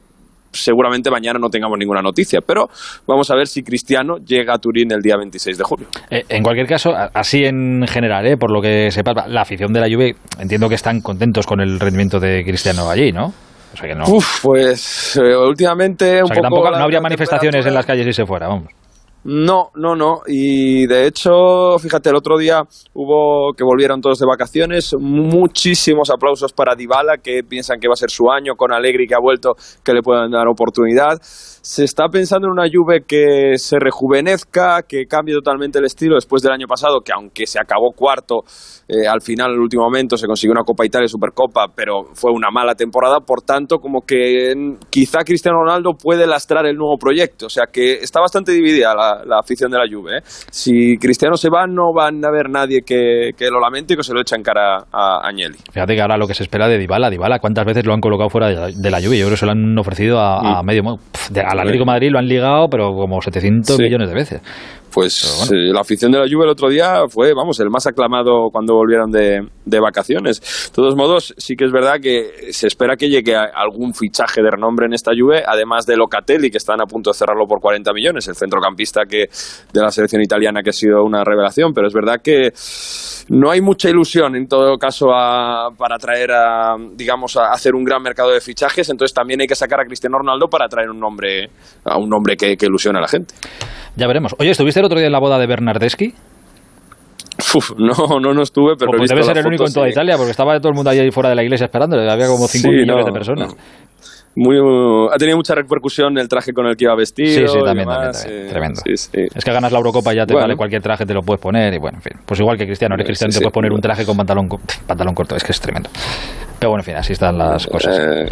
seguramente mañana no tengamos ninguna noticia, pero vamos a ver si Cristiano llega a Turín el día 26 de julio. Eh, en cualquier caso, así en general, ¿eh? por lo que sepa, la afición de la Juve, entiendo que están contentos con el rendimiento de Cristiano allí, ¿no? O sea que no. Uf, pues eh, últimamente o sea que tampoco no habría manifestaciones en las calles si se fuera, vamos. No, no, no. Y de hecho, fíjate, el otro día hubo que volvieron todos de vacaciones. Muchísimos aplausos para Dybala, que piensan que va a ser su año, con Alegri que ha vuelto, que le puedan dar oportunidad. Se está pensando en una Juve que se rejuvenezca, que cambie totalmente el estilo después del año pasado, que aunque se acabó cuarto, eh, al final, el último momento, se consiguió una Copa Italia Supercopa, pero fue una mala temporada. Por tanto, como que quizá Cristiano Ronaldo puede lastrar el nuevo proyecto. O sea que está bastante dividida la, afición de la Juve. ¿eh? Si Cristiano se va, no van a haber nadie que, lo lamente y que se lo eche en cara a Agnelli. Fíjate que ahora lo que se espera de Dybala, Dybala, ¿cuántas veces lo han colocado fuera de la, Juve? Yo creo que se lo han ofrecido a, mm. medio. Al Atlético Madrid lo han ligado, pero como 700 millones de veces. Pues eh, la afición de la Juve el otro día fue, vamos, el más aclamado cuando volvieron de, de, vacaciones. De todos modos, sí que es verdad que se espera que llegue algún fichaje de renombre en esta Juve, además de Locatelli, que están a punto de cerrarlo por 40 millones, el centrocampista que de la selección italiana que ha sido una revelación, pero es verdad que no hay mucha ilusión en todo caso para traer a, digamos, a hacer un gran mercado de fichajes, entonces también hay que sacar a Cristiano Ronaldo para traer un nombre, a un nombre que, que ilusione a la gente. Ya veremos. Oye, ¿estuviste el otro día en la boda de Bernardeschi? no, no, no estuve, pero pues debe ser el único en toda Italia, porque estaba todo el mundo ahí fuera de la iglesia esperando, había como 5 millones de personas. Muy, ha tenido mucha repercusión el traje con el que iba vestido. Sí, sí, también, también, tremendo. Es que ganas la Eurocopa ya te vale cualquier traje, te lo puedes poner y bueno, en fin. Pues igual que Cristiano, eres Cristiano, te puedes poner un traje con pantalón, pantalón corto, es que es tremendo. Pero bueno, en fin, así están las cosas. Eh,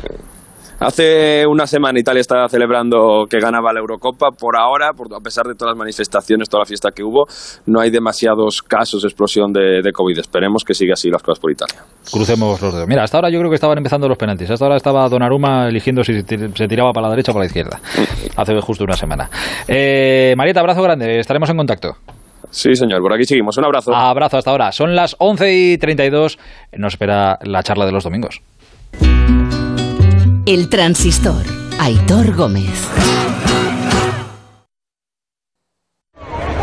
Hace una semana Italia estaba celebrando que ganaba la Eurocopa. Por ahora, a pesar de todas las manifestaciones, toda la fiesta que hubo, no hay demasiados casos de explosión de, COVID. Esperemos que siga así las cosas por Italia. Crucemos los dedos. Mira, hasta ahora yo creo que estaban empezando los penaltis. Hasta ahora estaba Donnarumma eligiendo si se tiraba para la derecha o para la izquierda. Hace justo una semana. Eh, Marieta, abrazo grande. Estaremos en contacto. Sí, señor, por aquí seguimos. Un abrazo. Abrazo hasta ahora. Son las 11 y 32. Nos espera la charla de los domingos. El transistor. Aitor Gómez.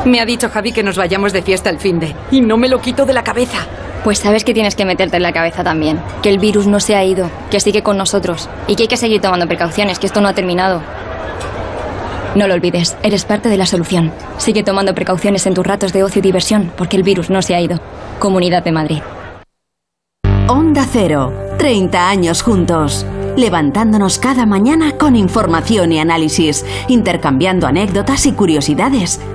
Me ha dicho Javi que nos vayamos de fiesta el fin de. Y no me lo quito de la cabeza. Pues sabes que tienes que meterte en la cabeza también. Que el virus no se ha ido, que sigue con nosotros. Y que hay que seguir tomando precauciones, que esto no ha terminado. No lo olvides, eres parte de la solución. Sigue tomando precauciones en tus ratos de ocio y diversión, porque el virus no se ha ido. Comunidad de Madrid. Onda Cero. 30 años juntos levantándonos cada mañana con información y análisis, intercambiando anécdotas y curiosidades,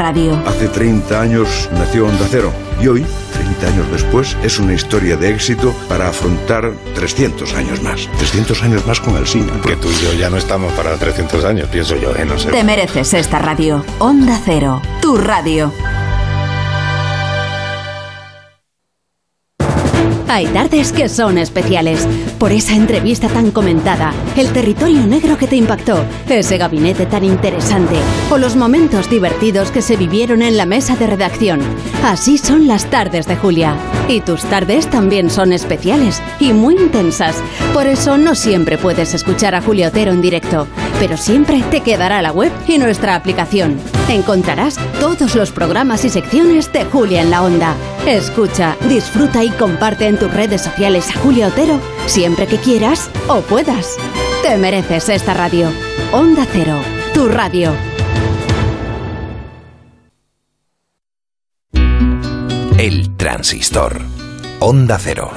radio. Hace 30 años nació Onda Cero y hoy, 30 años después, es una historia de éxito para afrontar 300 años más. 300 años más con el cine. Que tú y yo ya no estamos para 300 años, pienso yo, ¿eh? No sé. Te mereces esta radio. Onda Cero, tu radio. Hay tardes que son especiales. Por esa entrevista tan comentada, el territorio negro que te impactó, ese gabinete tan interesante o los momentos divertidos que se vivieron en la mesa de redacción. Así son las tardes de Julia. Y tus tardes también son especiales y muy intensas. Por eso no siempre puedes escuchar a Julia Otero en directo, pero siempre te quedará la web y nuestra aplicación. Encontrarás todos los programas y secciones de Julia en la Onda. Escucha, disfruta y comparte en tus redes sociales a Julia Otero siempre que quieras o puedas. Te mereces esta radio. Onda Cero, tu radio. El transistor. Onda Cero.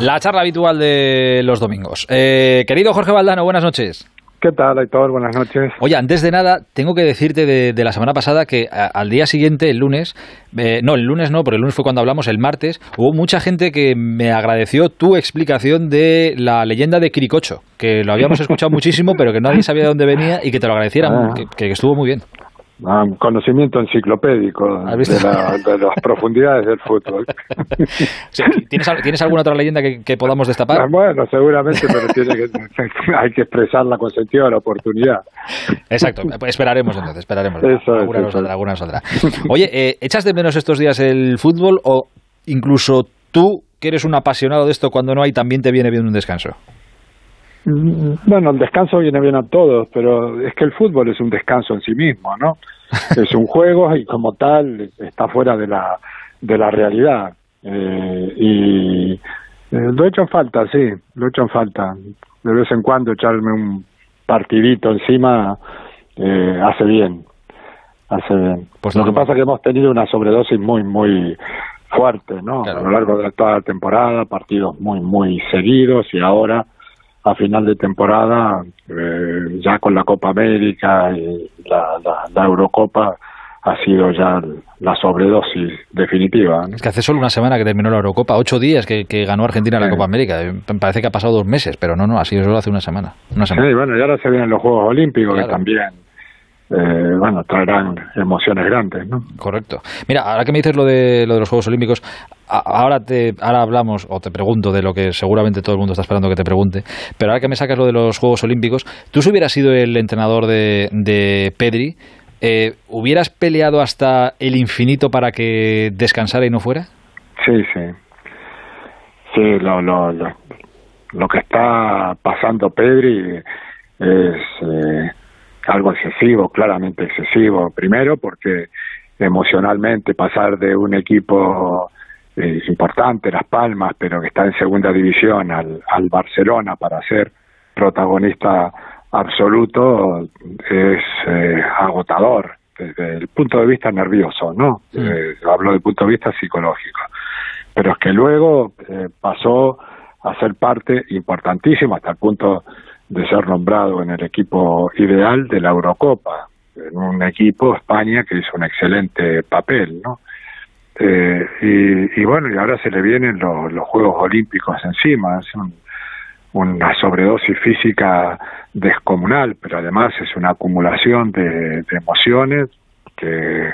La charla habitual de los domingos. Eh, querido Jorge Valdano, buenas noches. ¿Qué tal, Aitor? Buenas noches. Oye, antes de nada, tengo que decirte de, la semana pasada que al día siguiente, el lunes, eh, no, el lunes no, porque el lunes fue cuando hablamos, el martes, hubo mucha gente que me agradeció tu explicación de la leyenda de Quiricocho, que lo habíamos escuchado muchísimo, pero que nadie sabía de dónde venía y que te lo agradecieran, Ah. que, que estuvo muy bien. Ah, conocimiento enciclopédico de, la- de las profundidades del fútbol. Sí, ¿Tienes, ¿Tienes alguna otra leyenda que, que podamos destapar? Ah, Bueno, seguramente, pero tiene que, hay que expresarla con sentido de la oportunidad. Exacto, pues esperaremos entonces, esperaremos. Eso es, alguna nos eso saldrá, alguna nos saldrá. Oye, eh, ¿echas de menos estos días el fútbol o incluso tú, que eres un apasionado de esto, cuando no hay, también te viene bien un descanso? Bueno, el descanso viene bien a todos, pero es que el fútbol es un descanso en sí mismo, ¿no? Es un juego y como tal está fuera de la, de la realidad. Eh, y eh, lo he hecho en falta, sí, lo he hecho en falta. De vez en cuando echarme un partidito encima eh, hace bien, hace bien. Pues lo que pasa es que hemos tenido una sobredosis muy, muy fuerte, ¿no? A lo largo de toda la temporada, partidos muy, muy seguidos y ahora a final de temporada, eh, ya con la Copa América y la, la, la Eurocopa, ha sido ya la sobredosis definitiva. ¿no? Es que hace solo una semana que terminó la Eurocopa, ocho días que, que ganó Argentina la Copa América. Eh, parece que ha pasado dos meses, pero no, no, ha sido solo hace una semana. Una semana. Sí, bueno, y ahora se vienen los Juegos Olímpicos Claro. que también, eh, bueno, traerán emociones grandes, ¿no? Correcto. Mira, ahora que me dices lo de, lo de los Juegos Olímpicos, a- ahora, te, ahora hablamos o te pregunto de lo que seguramente todo el mundo está esperando que te pregunte, pero ahora que me sacas lo de los Juegos Olímpicos, tú si hubieras sido el entrenador de, de Pedri, eh, ¿hubieras peleado hasta el infinito para que descansara y no fuera? Sí, sí. Sí, lo, lo, lo, lo que está pasando Pedri es eh, algo excesivo, claramente excesivo. Primero, porque emocionalmente pasar de un equipo eh, importante, Las Palmas, pero que está en segunda división, al, al Barcelona para ser protagonista absoluto es eh, agotador desde el punto de vista nervioso, ¿no? Eh, hablo del punto de vista psicológico. Pero es que luego eh, pasó a ser parte importantísima hasta el punto de ser nombrado en el equipo ideal de la Eurocopa, en un equipo España que hizo un excelente papel, ¿no? Eh, y, y bueno, y ahora se le vienen los, Juegos Olímpicos encima, es un- una sobredosis física descomunal, pero además es una acumulación de, de emociones que,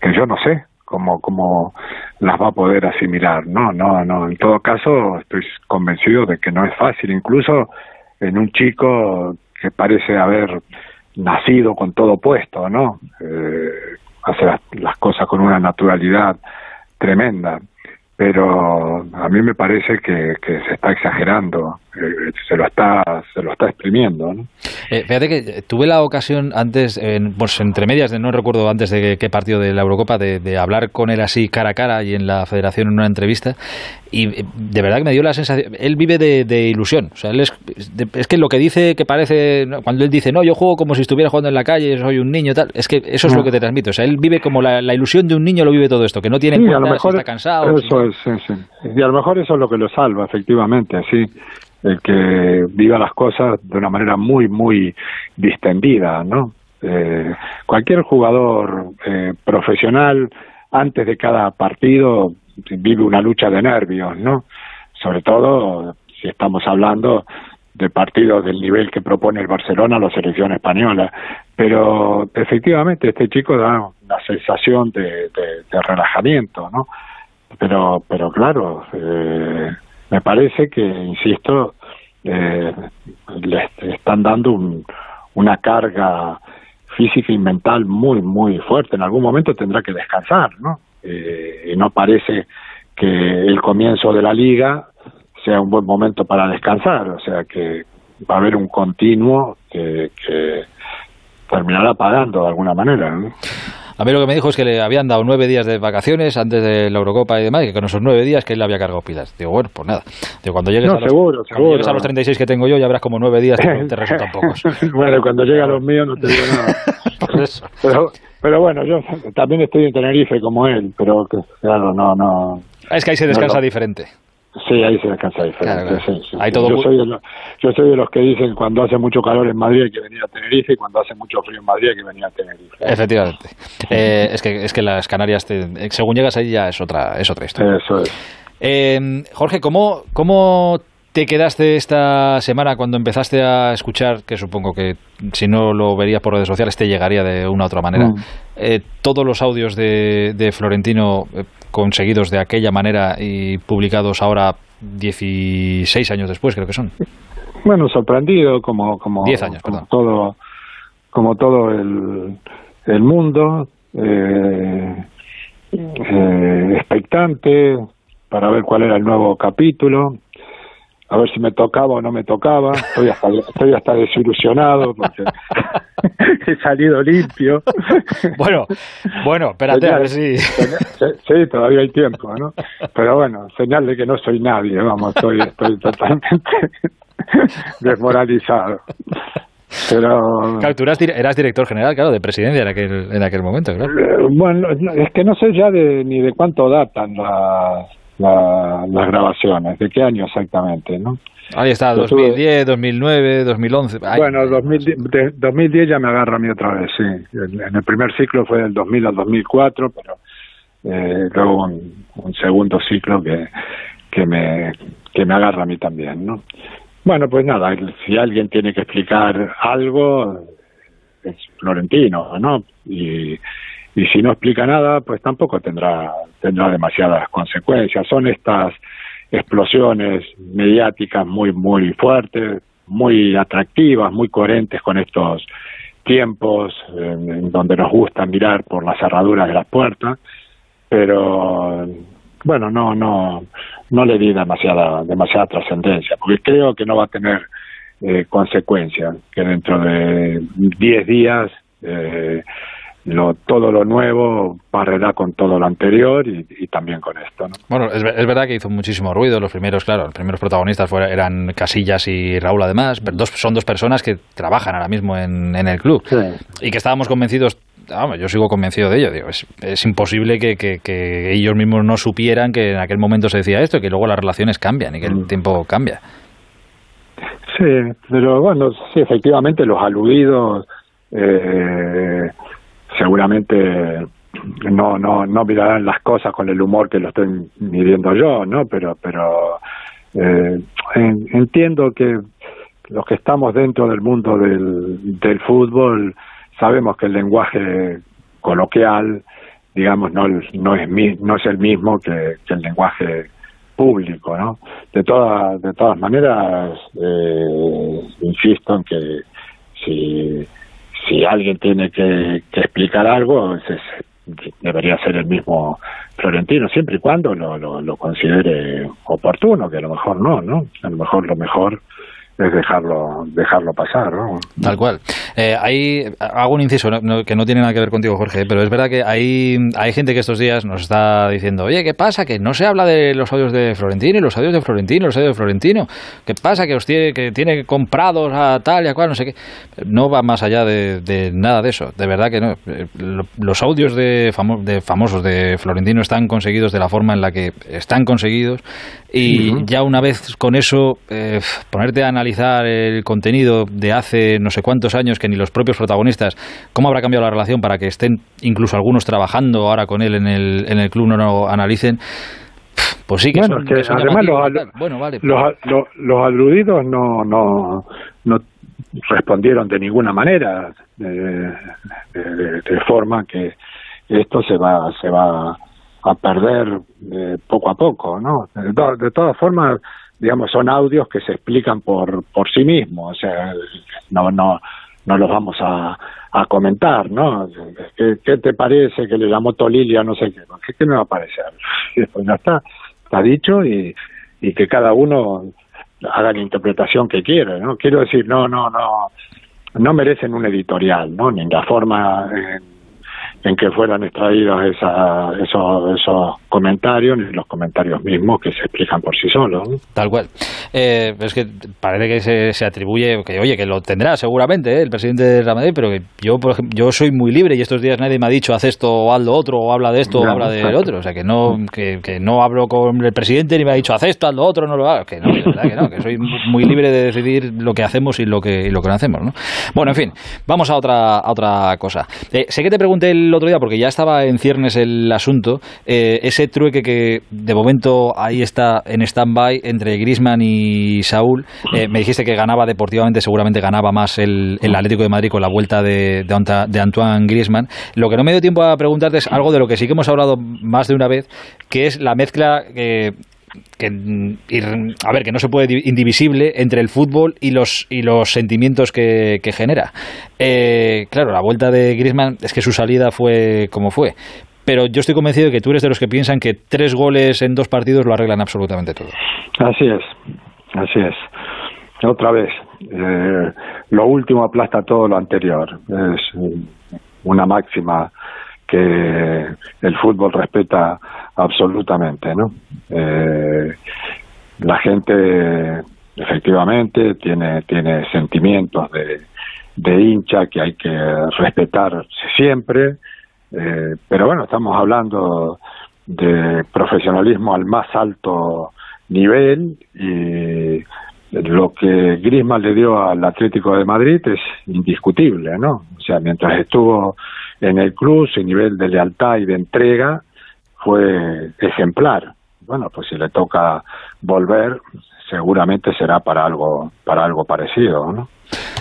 que yo no sé cómo, cómo las va a poder asimilar, no, no, no, en todo caso estoy convencido de que no es fácil, incluso en un chico que parece haber nacido con todo puesto, ¿no? Eh, hace las, las cosas con una naturalidad tremenda, pero a mí me parece que, que se está exagerando, eh, se lo está, se lo está exprimiendo, ¿no? Eh, fíjate que tuve la ocasión antes, en, pues entre medias, de no recuerdo antes de qué partido de la Eurocopa, de, de hablar con él así cara a cara y en la federación en una entrevista. Y eh, de verdad que me dio la sensación. Él vive de, de ilusión. O sea, él es, de- es que lo que dice que parece. Cuando él dice, no, yo juego como si estuviera jugando en la calle, soy un niño, tal. Es que eso es No. lo que te transmite. O sea, él vive como la, la ilusión de un niño, lo vive todo esto, que no tiene en Sí, a cuenta lo mejor si está cansado. Eso sí, sí. Y a lo mejor eso es lo que lo salva, efectivamente, sí. El que viva las cosas de una manera muy, muy distendida, ¿no? Eh, cualquier jugador eh, profesional, antes de cada partido, vive una lucha de nervios, ¿no? Sobre todo si estamos hablando de partidos del nivel que propone el Barcelona, la selección española. Pero efectivamente este chico da una sensación de- de relajamiento, ¿no? Pero, pero claro, eh, me parece que, insisto, eh, le están dando un- una carga física y mental muy, muy fuerte. En algún momento tendrá que descansar, ¿no? Eh, y no parece que el comienzo de la liga sea un buen momento para descansar, o sea que va a haber un continuo que, que terminará pagando de alguna manera. ¿no? A mí lo que me dijo es que le habían dado nueve días de vacaciones antes de la Eurocopa y demás, y que con esos nueve días que él le había cargado pilas. Digo, bueno, pues nada. Digo, cuando llegues, No, a, los, seguro, cuando seguro. llegues a los 36 que tengo yo, ya verás como nueve días te, te resultan pocos. bueno, cuando llegue a los míos no te digo nada. Por eso. Pero, pero bueno, yo también estoy en Tenerife como él, pero que, claro, no, no, Es que ahí se descansa diferente. Sí, ahí se descansa diferente. Claro, claro. sí, sí, Hay sí. todo yo, soy de los, yo soy de los que dicen cuando hace mucho calor en Madrid hay que venir a Tenerife y cuando hace mucho frío en Madrid hay que venir a Tenerife. Efectivamente. Eh, es, que, es que las Canarias, te- eh, según llegas ahí, ya es otra, es otra historia. Eso es. Eh, Jorge, ¿cómo, ¿cómo te quedaste esta semana cuando empezaste a escuchar, que supongo que si no lo verías por redes sociales te llegaría de una u otra manera, Mm. eh, todos los audios de, de Florentino conseguidos de aquella manera y publicados ahora 16 años después, creo que son? Bueno, sorprendido como como, Diez años, como todo como todo el, el mundo eh, eh, expectante para ver cuál era el nuevo capítulo a ver si me tocaba o no me tocaba estoy hasta estoy hasta desilusionado porque he salido limpio Bueno, bueno, espérate a ver si... Sí, sí, todavía hay tiempo, ¿no? Pero bueno, señal de que no soy nadie, vamos, estoy, estoy totalmente desmoralizado. Pero Claro, tú eras, dir- eras director general, claro, de presidencia en aquel, en aquel momento, claro. eh, bueno, no, es que no sé ya de, ni de cuánto datan las, la- las grabaciones, de qué año exactamente, ¿no? Ahí está, Yo tuve- 2010, 2009, 2011. Ay, bueno, 2010, de- 2010 ya me agarra a mí otra vez, sí. En, en el primer ciclo fue del 2000 al 2004, pero eh, luego un, un segundo ciclo que, que, me, que me agarra a mí también, ¿no? Bueno, pues nada, si alguien tiene que explicar algo, es Florentino, ¿no? Y, y si no explica nada, pues tampoco tendrá, tendrá demasiadas consecuencias. Son estas explosiones mediáticas muy, muy fuertes, muy atractivas, muy coherentes con estos tiempos en, donde nos gusta mirar por las cerraduras de las puertas, pero bueno, no, no, no le di demasiada, demasiada trascendencia, porque creo que no va a tener eh, consecuencias, que dentro de 10 días eh, lo, todo lo nuevo barrerá con todo lo anterior y, y también con esto. ¿no? Bueno, es, es verdad que hizo muchísimo ruido. Los primeros, claro, los primeros protagonistas fuera- eran Casillas y Raúl, además. Pero dos, son dos personas que trabajan ahora mismo en, en el club y que estábamos convencidos. vamos, yo sigo convencido de ello. Digo, es, es imposible que, que- que ellos mismos no supieran que en aquel momento se decía esto y que luego las relaciones cambian y que el tiempo cambia. Sí, pero bueno, sí, efectivamente los aludidos eh, seguramente no, no, no mirarán las cosas con el humor que lo estoy midiendo yo, ¿no? Pero, pero eh, en- entiendo que los que estamos dentro del mundo del, del fútbol sabemos que el lenguaje coloquial, digamos, no, no es no es el mismo que, que el lenguaje público, ¿no? De todas de todas maneras, eh, insisto en que si si alguien tiene que, explicar algo, es- debería ser el mismo Florentino, siempre y cuando lo, lo considere oportuno, que a lo mejor no, ¿no? A lo mejor lo mejor es dejarlo dejarlo pasar, ¿no? Tal cual. Eh, hay, hago un inciso no- no- que no tiene nada que ver contigo, Jorge, pero es verdad que hay, hay gente que estos días nos está diciendo, oye, ¿qué pasa? Que no se habla de los audios de Florentino y los audios de Florentino, los audios de Florentino. ¿Qué pasa? Que os tiene, que tiene comprados a tal y a cual, no sé qué. No va más allá de, de nada de eso. De verdad que no. Lo- Los audios de, famo- de famosos de Florentino están conseguidos de la forma en la que están conseguidos y Ujú. ya una vez con eso, eh, ponerte a analizar el contenido de hace no sé cuántos años que ni los propios protagonistas, cómo habrá cambiado la relación para que estén incluso algunos trabajando ahora con él en el, en el club, no lo analicen. Pues sí que bueno, son- es que son además los. Bueno, vale. los, a- lo- los aludidos no, no, no respondieron de ninguna manera, de, de- de forma que esto se va, se va a perder eh, poco a poco, ¿no? De, to- de todas formas, digamos, son audios que se explican por, por sí mismos, o sea, no, no, no los vamos a, a comentar, ¿no? ¿Qué, te parece que le llamó Tolilia, no sé qué? ¿Qué, qué me va a parecer? Pues ya está, está dicho y, y que cada uno haga la interpretación que quiere, ¿no? Quiero decir, no, no, no, no merecen un editorial, ¿no? Ni la forma en, en que fueran extraídos esa, esos, esos comentarios ni los comentarios mismos que se explican por sí solos. ¿no? Tal cual. Eh, es que parece que se, se, atribuye, que oye, que lo tendrá seguramente ¿eh? el presidente de Real Madrid, pero que yo, por ejemplo, yo soy muy libre y estos días nadie me ha dicho haz esto o haz lo otro, o habla de esto o habla de lo otro. O sea, que no, que, que, no hablo con el presidente ni me ha dicho haz esto, haz lo otro, no lo hagas. Que no, de verdad que no, que soy muy libre de decidir lo que hacemos y lo que, y lo que no hacemos. ¿no? Bueno, en fin, vamos a otra, a otra cosa. Eh, sé que te pregunté el otro día, porque ya estaba en ciernes el asunto, eh, ese trueque que de momento ahí está en stand-by entre Grisman y Saúl. Eh, me dijiste que ganaba deportivamente, seguramente ganaba más el, el Atlético de Madrid con la vuelta de, de, Antoine Grisman. Lo que no me dio tiempo a preguntarte es algo de lo que sí que hemos hablado más de una vez, que es la mezcla que que a ver que no se puede indivisible entre el fútbol y los y los sentimientos que, que genera. Eh, claro la vuelta de Griezmann es que su salida fue como fue. Pero yo estoy convencido de que tú eres de los que piensan que tres goles en dos partidos lo arreglan absolutamente todo. Así es así es. Otra vez eh, lo último aplasta todo lo anterior. Es una máxima que el fútbol respeta absolutamente, ¿no? Eh, la gente efectivamente tiene tiene sentimientos de, de hincha que hay que respetar siempre, eh, pero bueno, estamos hablando de profesionalismo al más alto nivel y lo que Griezmann le dio al Atlético de Madrid es indiscutible, ¿no? O sea, mientras estuvo en el club, su nivel de lealtad y de entrega fue ejemplar. Bueno, pues si le toca volver, seguramente será para algo, para algo parecido, ¿no?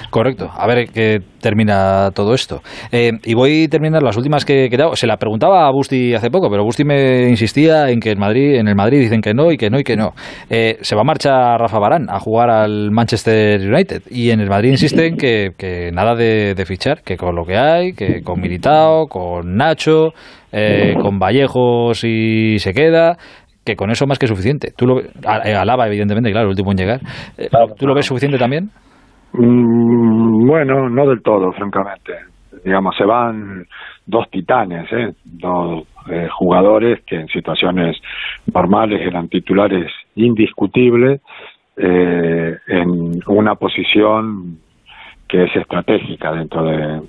Correcto. A ver qué termina todo esto. Eh, y voy a terminar las últimas que he. Se la preguntaba a Busti hace poco, pero Busti me insistía en que en Madrid, en el Madrid dicen que no y que no y que no. Eh, se va a marchar Rafa Barán a jugar al Manchester United y en el Madrid insisten que, que nada de, de, fichar, que con lo que hay, que con Militao, con Nacho, eh, con Vallejos y se queda, que con eso más que suficiente. Tú lo, Alaba, evidentemente, claro, el último en llegar. ¿Tú lo ves suficiente también? Mm, bueno, no del todo, francamente. Digamos, se van dos titanes, ¿eh? dos eh, jugadores que en situaciones normales eran titulares indiscutibles eh, en una posición que es estratégica dentro de,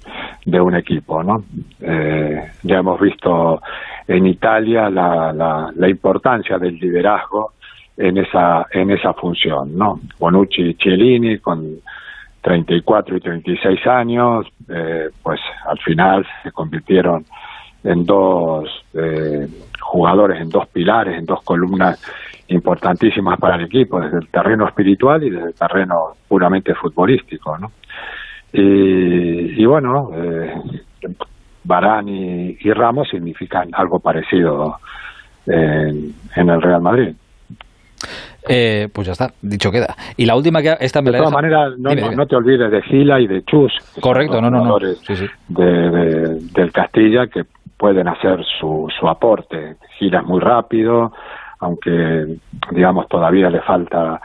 de un equipo, ¿no? Eh, ya hemos visto en Italia la, la, la importancia del liderazgo en esa en esa función, ¿no? Bonucci y Cielini con 34 y 36 años, eh, pues al final se convirtieron en dos eh, jugadores, en dos pilares, en dos columnas importantísimas para el equipo, desde el terreno espiritual y desde el terreno puramente futbolístico, ¿no? Y, y bueno, eh, Barán y, y, Ramos significan algo parecido en, en el Real Madrid. Eh, pues ya está, dicho queda. Y la última que esta me de todas maneras, no, no, no, te olvides de Gila y de Chus. Correcto, no, no, no. Sí, sí. De, de, del Castilla que pueden hacer su, su aporte. Gila es muy rápido, aunque digamos todavía le falta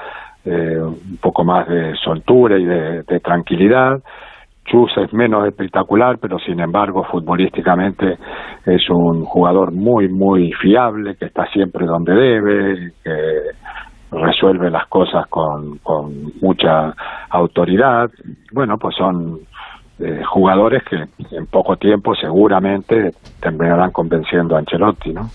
eh, un poco más de soltura y de, de tranquilidad. Chus es menos espectacular, pero sin embargo futbolísticamente es un jugador muy, muy fiable, que está siempre donde debe, que resuelve las cosas con, con mucha autoridad. Bueno, pues son eh, jugadores que en poco tiempo seguramente terminarán convenciendo a Ancelotti, ¿no?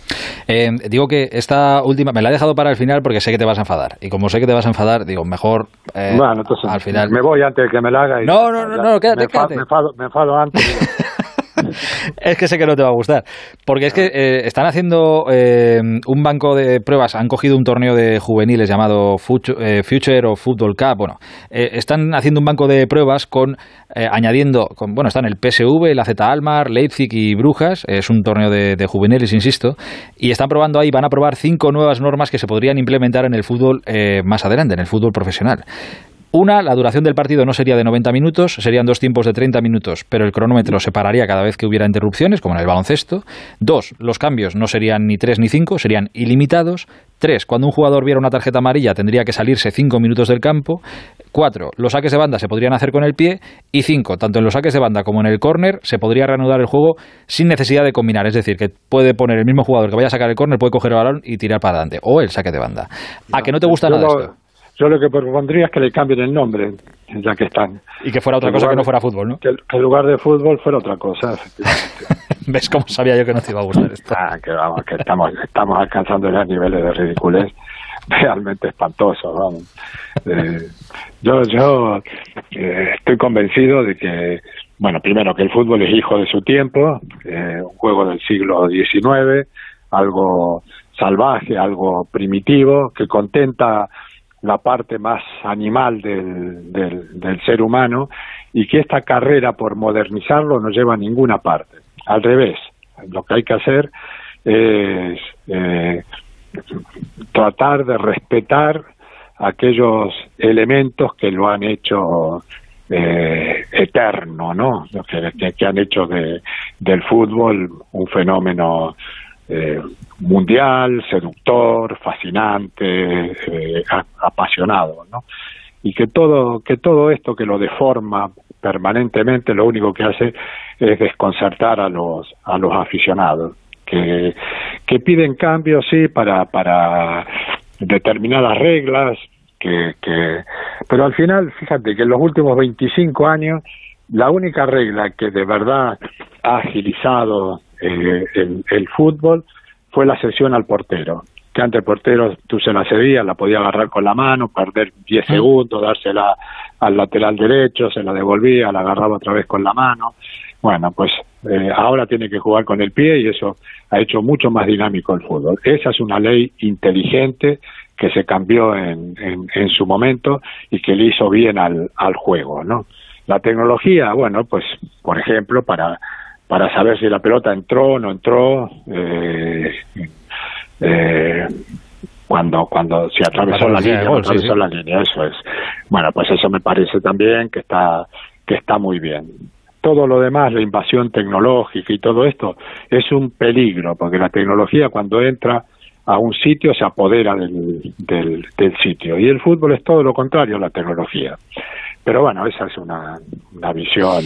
Eh, digo que esta última me la he dejado para el final porque sé que te vas a enfadar y como sé que te vas a enfadar, digo mejor eh, bueno, entonces al final me voy antes de que me la haga. Y no, no, no, no, quédate, me, quédate. Me enfado, me enfado antes. es que sé que no te va a gustar. Porque es que eh, están haciendo eh, un banco de pruebas, han cogido un torneo de juveniles llamado Future, eh, Future o Football Cup. Bueno, están haciendo un banco de pruebas con añadiendo, con, bueno, están el PSV, la Z Almar, Leipzig y Brujas. Es un torneo de, de, juveniles, insisto. Y están probando ahí, van a probar cinco nuevas normas que se podrían implementar en el fútbol más adelante, en el fútbol profesional. Una, la duración del partido no sería de 90 minutos, serían dos tiempos de 30 minutos, pero el cronómetro se pararía cada vez que hubiera interrupciones, como en el baloncesto. Dos, los cambios no serían ni tres ni cinco, serían ilimitados. Tres, cuando un jugador viera una tarjeta amarilla tendría que salirse cinco minutos del campo. Cuatro, los saques de banda se podrían hacer con el pie. Y cinco, tanto en los saques de banda como en el córner se podría reanudar el juego sin necesidad de combinar. Es decir, que puede poner el mismo jugador que vaya a sacar el córner, puede coger el balón y tirar para adelante. O el saque de banda. ¿A que no te gusta nada esto? Yo lo que propondría es que le cambien el nombre, ya que están. Y que fuera otra cosa que no fuera fútbol, ¿no? Que, que en lugar de fútbol fuera otra cosa. ¿Ves cómo sabía yo que no te iba a gustar esto? Ah, que vamos, que estamos, estamos alcanzando ya niveles de ridiculez realmente espantosos, vamos. Eh, yo yo eh, estoy convencido de que, bueno, primero que el fútbol es hijo de su tiempo, eh, un juego del siglo XIX, algo salvaje, algo primitivo, que contenta la parte más animal del, del, ser humano y que esta carrera por modernizarlo no lleva a ninguna parte. Al revés, lo que hay que hacer es eh, tratar de respetar aquellos elementos que lo han hecho eh, eterno, ¿no? Que, que han hecho de, del fútbol un fenómeno eh, mundial, seductor, fascinante, eh, apasionado, ¿no? Y que todo, que todo esto que lo deforma permanentemente lo único que hace es desconcertar a los, a los aficionados, que, que piden cambios, sí, para, para determinadas reglas, que, que, pero al final, fíjate que en los últimos 25 años, la única regla que de verdad ha agilizado eh, el, el fútbol fue la cesión al portero. Que antes el portero tú se la cedías, la podía agarrar con la mano, perder 10 segundos, dársela al lateral derecho, se la devolvía, la agarraba otra vez con la mano. Bueno, pues eh, ahora tiene que jugar con el pie y eso ha hecho mucho más dinámico el fútbol. Esa es una ley inteligente que se cambió en, en, en su momento y que le hizo bien al, al juego, ¿no? La tecnología, bueno, pues, por ejemplo, para, para saber si la pelota entró o no entró, eh, eh, cuando, cuando se atravesó la línea, gol, atravesó sí. la línea, eso es. Bueno, pues eso me parece también que está, que está muy bien. Todo lo demás, la invasión tecnológica y todo esto, es un peligro, porque la tecnología cuando entra a un sitio se apodera del, del, del sitio. Y el fútbol es todo lo contrario a la tecnología. Pero bueno, esa es una, una visión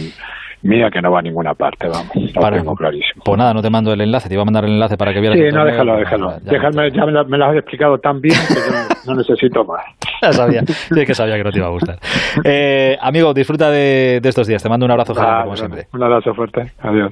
mía que no va a ninguna parte, vamos. Lo Vale. tengo clarísimo. Pues nada, no te mando el enlace, te iba a mandar el enlace para que vieras. Sí, no, déjalo, déjalo. Ya, Déjame, ya me, la- me lo has explicado tan bien que yo no, no necesito más. ya sabía, sí que sabía que no te iba a gustar. Eh, amigo, disfruta de, de estos días. Te mando un abrazo, Javier, Ah, como siempre. Un abrazo fuerte. Adiós.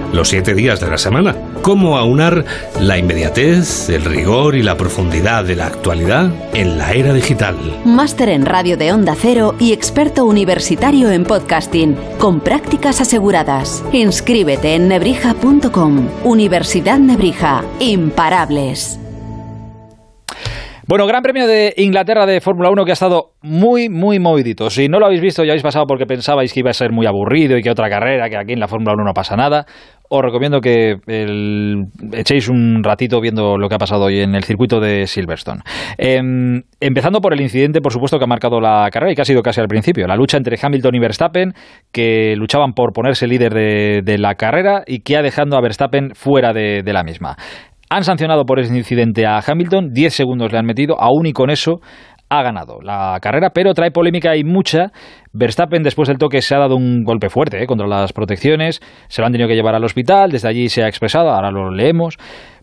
los siete días de la semana. ¿Cómo aunar la inmediatez, el rigor y la profundidad de la actualidad en la era digital? Máster en radio de Onda Cero y experto universitario en podcasting, con prácticas aseguradas. Inscríbete en nebrija.com. Universidad Nebrija. Imparables. Bueno, Gran Premio de Inglaterra de Fórmula 1 que ha estado muy, muy movidito. Si no lo habéis visto, ya habéis pasado porque pensabais que iba a ser muy aburrido y que otra carrera, que aquí en la Fórmula 1 no pasa nada. Os recomiendo que echéis un ratito viendo lo que ha pasado hoy en el circuito de Silverstone. Em, empezando por el incidente, por supuesto, que ha marcado la carrera y que ha sido casi al principio. La lucha entre Hamilton y Verstappen, que luchaban por ponerse líder de, la carrera y que ha dejado a Verstappen fuera de la misma. Han sancionado por ese incidente a Hamilton, 10 segundos le han metido, aún y con eso ha ganado la carrera, pero trae polémica y mucha. Verstappen después del toque se ha dado un golpe fuerte eh, contra las protecciones, se lo han tenido que llevar al hospital, desde allí se ha expresado, ahora lo leemos.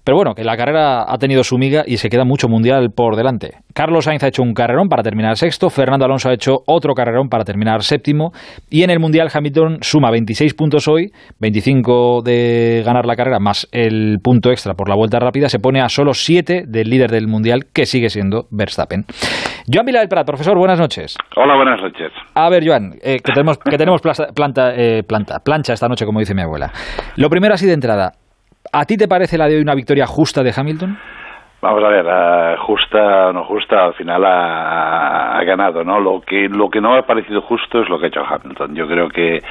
Pero bueno, que la carrera ha tenido su miga y se queda mucho mundial por delante. Carlos Sainz ha hecho un carrerón para terminar sexto, Fernando Alonso ha hecho otro carrerón para terminar séptimo y en el mundial Hamilton suma 26 puntos hoy, 25 de ganar la carrera más el punto extra por la vuelta rápida, se pone a solo 7 del líder del mundial que sigue siendo Verstappen. Joan Vila del Prat, profesor, buenas noches. Hola, buenas noches. A ver, Joan, eh, que tenemos, que tenemos planta, eh, planta, plancha esta noche, como dice mi abuela. Lo primero así de entrada, ¿a ti te parece la de hoy una victoria justa de Hamilton? Vamos a ver, uh, justa o no justa, al final ha, ganado, ¿no? Lo que lo que no ha parecido justo es lo que ha hecho Hamilton. Yo creo que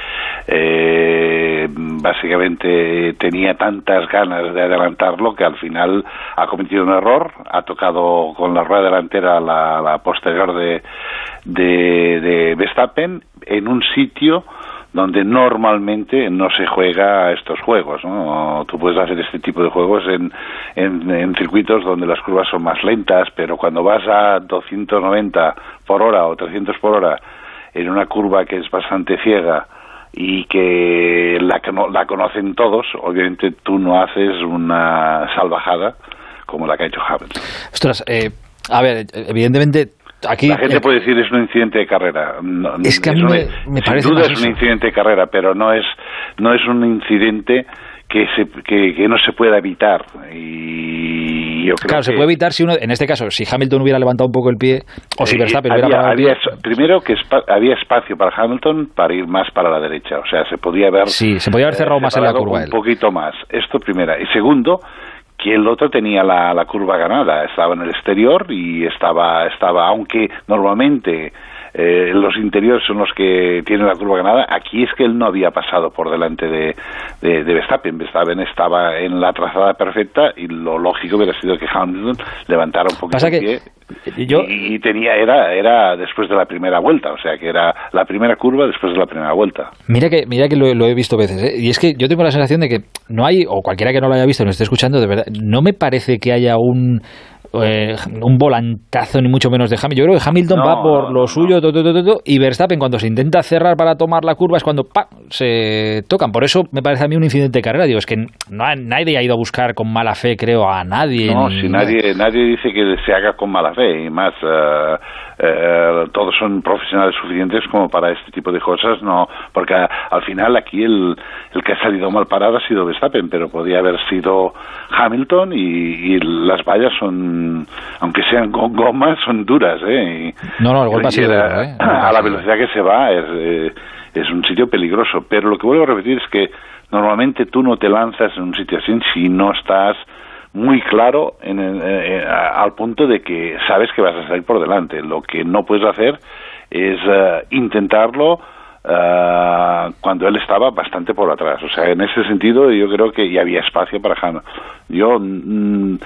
eh, básicamente tenía tantas ganas de adelantarlo que al final ha cometido un error, ha tocado con la rueda delantera la, la posterior de, de, de Verstappen en un sitio donde normalmente no se juega estos juegos. ¿no? Tú puedes hacer este tipo de juegos en, en, circuitos donde las curvas son más lentas, pero cuando vas a 290 por hora o 300 por hora en una curva que es bastante ciega y que la, la conocen todos, obviamente tú no haces una salvajada como la que ha hecho Hamilton. Ostras, eh, a ver, evidentemente Aquí, la gente puede decir es un incidente de carrera. es que a mí me, parece sin duda es un incidente de carrera, pero no es no es un incidente que, se, que, no se pueda evitar. Y yo creo claro, se puede evitar si uno, en este caso, si Hamilton hubiera levantado un poco el pie o si eh, Verstappen hubiera había, el pie. Primero que había espacio para Hamilton para ir más para la derecha, o sea, se podía haber sí, se podía haber cerrado más en la curva. Un poquito más. Esto primera y segundo que el otro tenía la, la, curva ganada, estaba en el exterior y estaba, estaba aunque normalmente eh, los interiores son los que tienen la curva ganada, aquí es que él no había pasado por delante de, de, de Verstappen, Verstappen estaba en la trazada perfecta y lo lógico hubiera sido que Hamilton levantara un poquito el pie y, tenía era era después de la primera vuelta, o sea que era la primera curva después de la primera vuelta. Mira que mira que lo, he visto veces, ¿eh? y es que yo tengo la sensación de que no hay o cualquiera que no lo haya visto, no esté escuchando, de verdad, no me parece que haya un eh, un volantazo ni mucho menos de Hamilton. Yo creo que Hamilton va por lo suyo y Verstappen cuando se intenta cerrar para tomar la curva es cuando se tocan. Por eso me parece a mí un incidente de carrera. Digo, es que no nadie ha ido a buscar con mala fe, creo, a nadie. No, si nadie, nadie dice que se haga con mala fe y más. Uh, eh, todos son profesionales suficientes como para este tipo de cosas, no, porque al final aquí el, el que ha salido mal parado ha sido Verstappen, pero podía haber sido Hamilton y, las vallas son, aunque sean con gomas, son duras, ¿eh? no, no, el golpe ha sido ¿eh? A la velocidad que se va es, eh, es un sitio peligroso, pero lo que vuelvo a repetir es que normalmente tú no te lanzas en un sitio así si no estás muy claro en eh, eh, al punto de que sabes que vas a salir por delante. Lo que no puedes hacer es eh, intentarlo cuando él estaba bastante por atrás. O sea, en ese sentido yo creo que ya había espacio para Hamilton. Yo mm,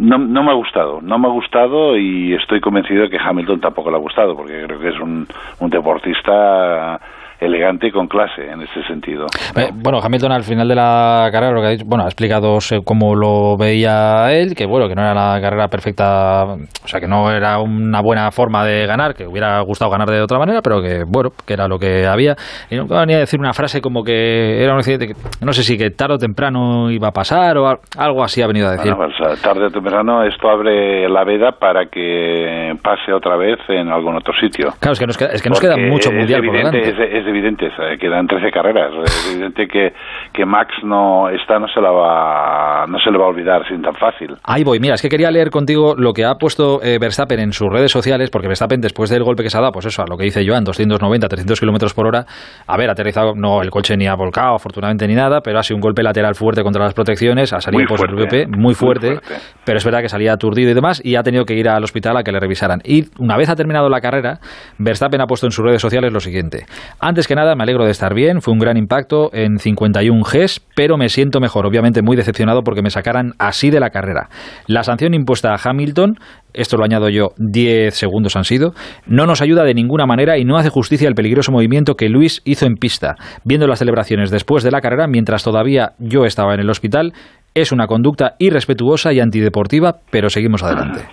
no, no me ha gustado, no me ha gustado y estoy convencido de que Hamilton tampoco le ha gustado porque creo que es un, un deportista elegante y con clase en ese sentido. Eh, bueno, Hamilton al final de la carrera lo que ha dicho, bueno, ha explicado cómo lo veía él, que bueno, que no era la carrera perfecta, o sea, que no era una buena forma de ganar, que hubiera gustado ganar de otra manera, pero que bueno, que era lo que había. Y no venía a decir una frase como que era un accidente que no sé si que tarde o temprano iba a pasar o algo así ha venido a decir. Bueno, pues, tarde o temprano esto abre la veda para que pase otra vez en algún otro sitio. Claro, es que nos queda, es que nos queda mucho mundial por delante evidente, quedan 13 carreras. Es evidente que, que Max no esta no se la va no se le va a olvidar sin tan fácil. Ahí voy. Mira, es que quería leer contigo lo que ha puesto eh, Verstappen en sus redes sociales, porque Verstappen después del golpe que se ha dado, pues eso, a lo que dice Joan, 290, 300 kilómetros por hora, a ver, aterrizado, no, el coche ni ha volcado, afortunadamente ni nada, pero ha sido un golpe lateral fuerte contra las protecciones, ha salido por el VP, muy fuerte, pero es verdad que salía aturdido y demás, y ha tenido que ir al hospital a que le revisaran. Y una vez ha terminado la carrera, Verstappen ha puesto en sus redes sociales lo siguiente. Antes que nada, me alegro de estar bien, fue un gran impacto en 51 Gs, pero me siento mejor, obviamente muy decepcionado porque me sacaran así de la carrera. La sanción impuesta a Hamilton, esto lo añado yo, 10 segundos han sido, no nos ayuda de ninguna manera y no hace justicia al peligroso movimiento que Luis hizo en pista. Viendo las celebraciones después de la carrera, mientras todavía yo estaba en el hospital, es una conducta irrespetuosa y antideportiva, pero seguimos adelante.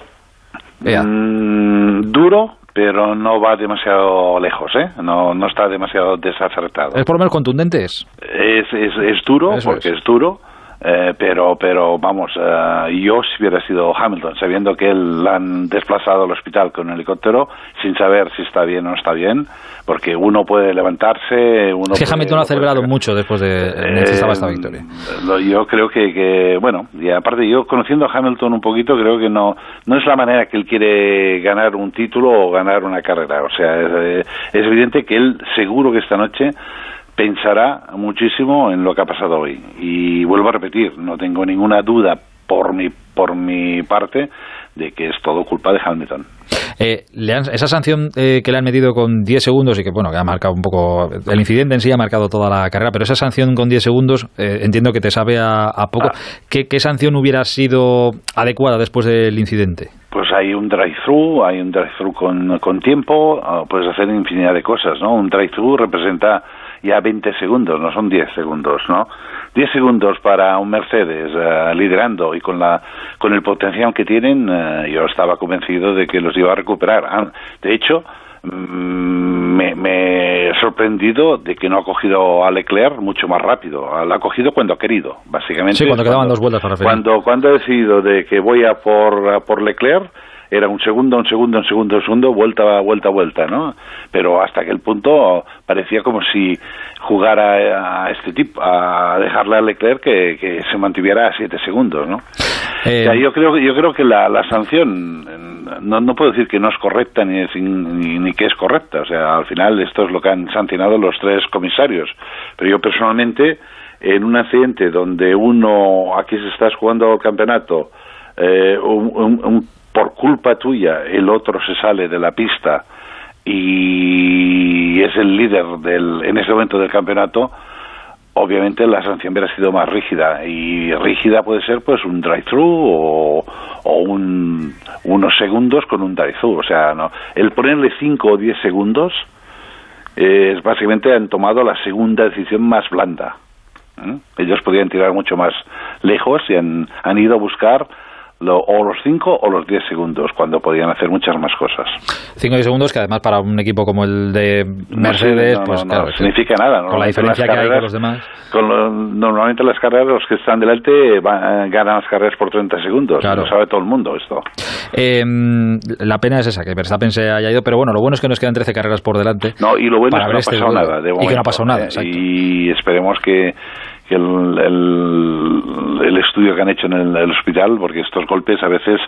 Mm, duro, pero no va demasiado lejos, ¿eh? No, no está demasiado desacertado. ¿Es por lo menos contundente? Es, es, es, duro, porque es duro, eh, pero, pero vamos, eh, yo si hubiera sido Hamilton, sabiendo que él la han desplazado al hospital con un helicóptero, sin saber si está bien o no está bien, porque uno puede levantarse. Uno es Hamilton ha celebrado mucho después de eh, esta victoria. Yo creo que, que, bueno, y aparte yo conociendo a Hamilton un poquito, creo que no, no es la manera que él quiere ganar un título o ganar una carrera. O sea, es evidente que él seguro que esta noche pensará muchísimo en lo que ha pasado hoy. Y vuelvo a repetir, no tengo ninguna duda por mi, por mi parte de que es todo culpa de Hamilton. Eh, esa sanción eh, que le han metido con 10 segundos y que bueno que ha marcado un poco el incidente en sí ha marcado toda la carrera, pero esa sanción con 10 segundos eh, entiendo que te sabe a, poco. Ah. ¿Qué, sanción hubiera sido adecuada después del incidente? Pues hay un drive-thru, hay un drive-thru con, con tiempo, ah, puedes hacer infinidad de cosas, ¿no? Un drive-thru representa ya 20 segundos, no son 10 segundos, ¿no? 10 segundos para un Mercedes uh, liderando y con, la, con el potencial que tienen, uh, yo estaba convencido de que los iba a recuperar. Ah, de hecho, mm, me, me, he sorprendido de que no ha cogido a Leclerc mucho más rápido. Lo ha cogido cuando ha querido, básicamente. Sí, cuando quedaban dos vueltas para Cuando, cuando ha decidido de que voy a por, a por Leclerc, era un segundo, un segundo, un segundo, un segundo, vuelta, vuelta, vuelta, ¿no? Pero hasta aquel punto parecía como si jugara a este tipo, a dejarle a Leclerc que, que se mantuviera a siete segundos, ¿no? Eh, yo creo, yo creo que la, la sanción no, no puedo decir que no es correcta ni, ni, ni que es correcta, o sea, al final esto es lo que han sancionado los tres comisarios, pero yo personalmente en un accidente donde uno aquí se está jugando el campeonato eh, un, por culpa tuya el otro se sale de la pista y es el líder del, en ese momento del campeonato, obviamente la sanción hubiera sido más rígida. Y rígida puede ser pues un drive-thru o, un, unos segundos con un drive-thru. O sea, no, el ponerle 5 o 10 segundos es básicamente han tomado la segunda decisión más blanda. ¿eh? Ellos podían tirar mucho más lejos y han, han ido a buscar o los 5 o los 10 segundos, cuando podían hacer muchas más cosas. 5 o segundos que además para un equipo como el de Mercedes, no, pues no, significa nada. Con la diferencia que hay con los demás. normalmente las carreras, los que están delante van, ganan las carreras por 30 segundos. Lo sabe todo el mundo esto. Eh, la pena es esa, que Verstappen se haya ido, pero bueno, lo bueno es que nos quedan 13 carreras por delante. No, y lo bueno es que no ha este pasado nada. y que no ha pasado nada, Y esperemos que el, el, estudio que han hecho en el, hospital, porque estos golpes a veces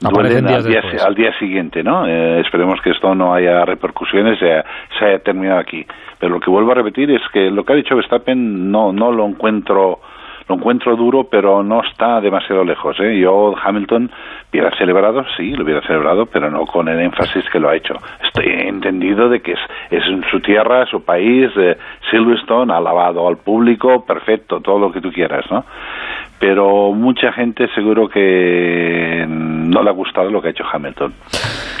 duelen al día, al día, siguiente, ¿no? Eh, esperemos que esto no haya repercusiones, se, se haya terminado aquí. Pero lo que vuelvo a repetir es que lo que ha dicho Verstappen no, no lo encuentro lo encuentro duro, pero no está demasiado lejos. ¿eh? Yo, Hamilton, hubiera celebrado, sí, lo hubiera celebrado, pero no con el énfasis que lo ha hecho. Estoy entendido de que es, es su tierra, su país, eh, Silverstone, alabado al público, perfecto, todo lo que tú quieras, ¿no? Pero mucha gente seguro que no le ha gustado lo que ha hecho Hamilton.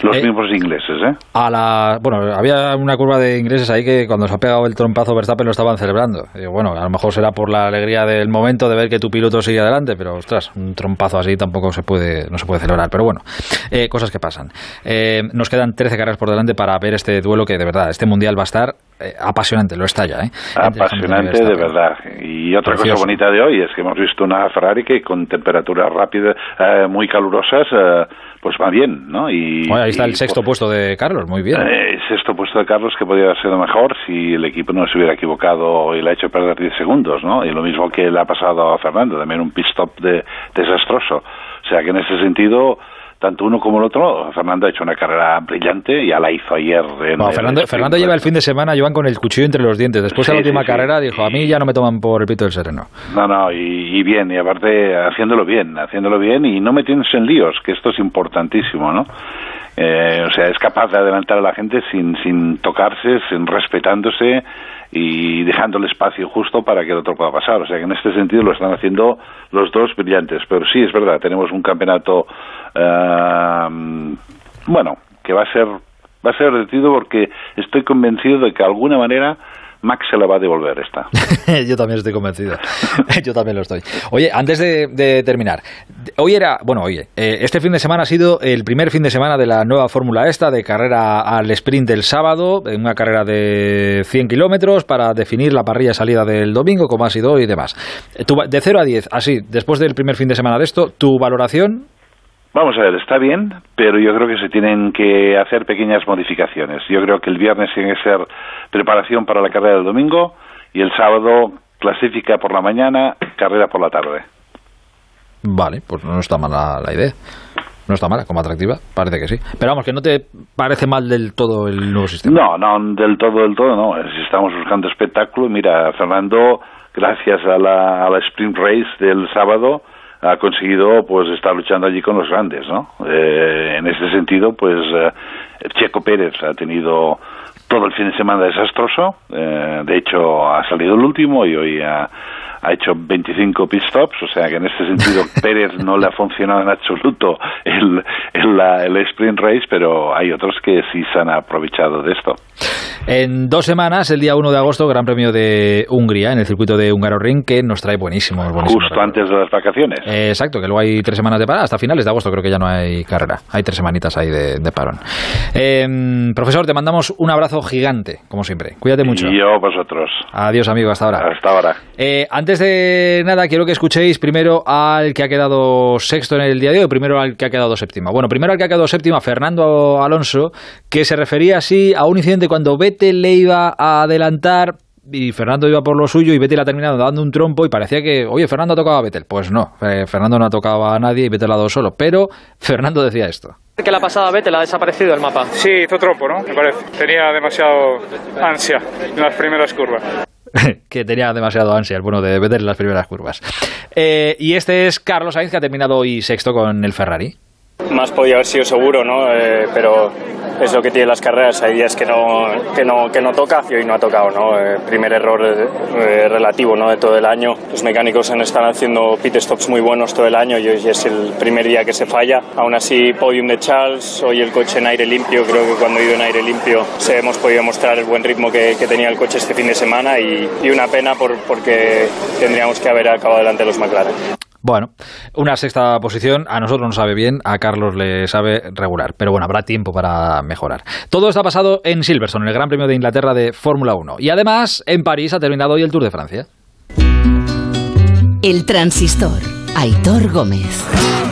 Los eh, mismos ingleses, ¿eh? A la, bueno, había una curva de ingleses ahí que cuando se ha pegado el trompazo Verstappen lo estaban celebrando. bueno, a lo mejor será por la alegría del momento de ver que tu piloto sigue adelante, pero ostras, un trompazo así tampoco se puede, no se puede celebrar. Pero bueno, eh, cosas que pasan. Eh, nos quedan 13 carreras por delante para ver este duelo que de verdad, este mundial va a estar eh, apasionante, lo está ya. ¿eh? Apasionante de verdad. Y otra cosa bonita de hoy es que hemos visto una Ferrari que con temperaturas rápidas, eh, muy calurosas, eh, pues va bien, ¿no? Y, ahí está el sexto puesto de Carlos, muy bien. El sexto puesto de Carlos que podría haber sido mejor si el equipo no se hubiera equivocado y le ha hecho perder 10 segundos, ¿no? Y lo mismo que le ha pasado a Fernando, también un pit stop de, desastroso. O sea que en ese sentido tanto uno como el otro. Fernando ha hecho una carrera brillante, ya la hizo ayer. Fernando, Fernando lleva el fin de semana, llevan con el cuchillo entre los dientes. Después de la última carrera dijo, a mí ya no me toman por el pito del sereno. No, no, y, bien, y aparte haciéndolo bien, haciéndolo bien y no metiéndose en líos, que esto es importantísimo, ¿no? Eh, o sea, es capaz de adelantar a la gente sin, sin tocarse, sin respetándose y dejando el espacio justo para que el otro pueda pasar. O sea que en este sentido lo están haciendo los dos brillantes. Pero sí, es verdad, tenemos un campeonato, eh, bueno, que va a ser va a ser divertido porque estoy convencido de que de alguna manera Max se la va a devolver esta. Yo también estoy convencido. Yo también lo estoy. Oye, antes de, terminar, hoy era, bueno, oye, eh, este fin de semana ha sido el primer fin de semana de la nueva fórmula esta, de carrera al sprint del sábado, una carrera de 100 kilómetros para definir la parrilla salida del domingo, como ha sido hoy y demás. de 0 a 10, así, después del primer fin de semana de esto, ¿tu valoración? Vamos a ver, está bien, pero yo creo que se tienen que hacer pequeñas modificaciones. Yo creo que el viernes tiene que ser preparación para la carrera del domingo y el sábado clasifica por la mañana, carrera por la tarde. Vale, pues no está mala la idea. No está mala como atractiva, parece que sí. Pero vamos, que no te parece mal del todo el nuevo sistema. No, no, del todo, del todo, no. Si estamos buscando espectáculo, mira, Fernando, gracias a la, a la sprint race del sábado, ha conseguido pues estar luchando allí con los grandes, ¿no? Eh, en ese sentido, pues eh, Checo Pérez ha tenido todo el fin de semana desastroso, eh, de hecho ha salido el último y hoy ha, ha hecho 25 pit stops, o sea que en ese sentido Pérez no le ha funcionado en absoluto el, el, el sprint race, pero hay otros que sí se han aprovechado de esto. En dos semanas, el día 1 de agosto, Gran Premio de Hungría, en el circuito de Hungaroring, que nos trae buenísimo. buenísimo Justo antes de las vacaciones. Eh, exacto, que luego hay tres semanas de parada, hasta finales de agosto creo que ya no hay carrera. Hay tres semanitas ahí de, de parón. Eh, profesor, te mandamos un abrazo gigante, como siempre. Cuídate mucho. Y yo vosotros. Adiós, amigo, hasta ahora. Hasta ahora. Eh, antes de nada, quiero que escuchéis primero al que ha quedado sexto en el día de hoy, primero al que ha quedado séptimo. Bueno, primero al que ha quedado séptimo, a Fernando Alonso, que se refería así a un incidente cuando Vettel le iba a adelantar y Fernando iba por lo suyo y Vettel ha terminado dando un trompo y parecía que, oye, Fernando ha tocado a Vettel. Pues no, eh, Fernando no ha tocado a nadie y Vettel ha dado solo. Pero Fernando decía esto. que la pasada Vettel ha desaparecido el mapa. Sí, hizo trompo, ¿no? Me parece. Tenía demasiado ansia en las primeras curvas. que tenía demasiado ansia el bueno de en las primeras curvas. Eh, y este es Carlos Sainz que ha terminado hoy sexto con el Ferrari. Más podía haber sido seguro, ¿no? Eh, pero es lo que tienen las carreras. Hay días que no, que no, que no toca y hoy no ha tocado, ¿no? Eh, primer error eh, relativo, ¿no? De todo el año. Los mecánicos están haciendo pit stops muy buenos todo el año y hoy es el primer día que se falla. Aún así, podium de Charles, hoy el coche en aire limpio. Creo que cuando he ido en aire limpio se hemos podido mostrar el buen ritmo que, que tenía el coche este fin de semana y, y una pena por, porque tendríamos que haber acabado delante de los McLaren. Bueno, una sexta posición a nosotros nos sabe bien, a Carlos le sabe regular, pero bueno, habrá tiempo para mejorar. Todo está pasado en Silverstone, el Gran Premio de Inglaterra de Fórmula 1. Y además, en París ha terminado hoy el Tour de Francia. El transistor, Aitor Gómez.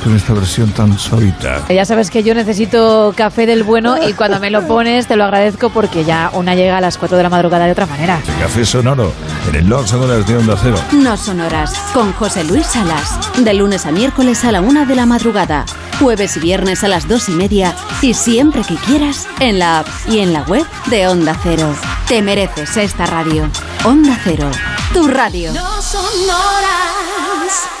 Con esta versión tan suavita. Ya sabes que yo necesito café del bueno y cuando me lo pones te lo agradezco porque ya una llega a las 4 de la madrugada de otra manera. El café sonoro en el No Sonoras de Onda Cero. No Sonoras con José Luis Salas. De lunes a miércoles a la 1 de la madrugada. Jueves y viernes a las 2 y media. Y siempre que quieras en la app y en la web de Onda Cero. Te mereces esta radio. Onda Cero. Tu radio. No Sonoras.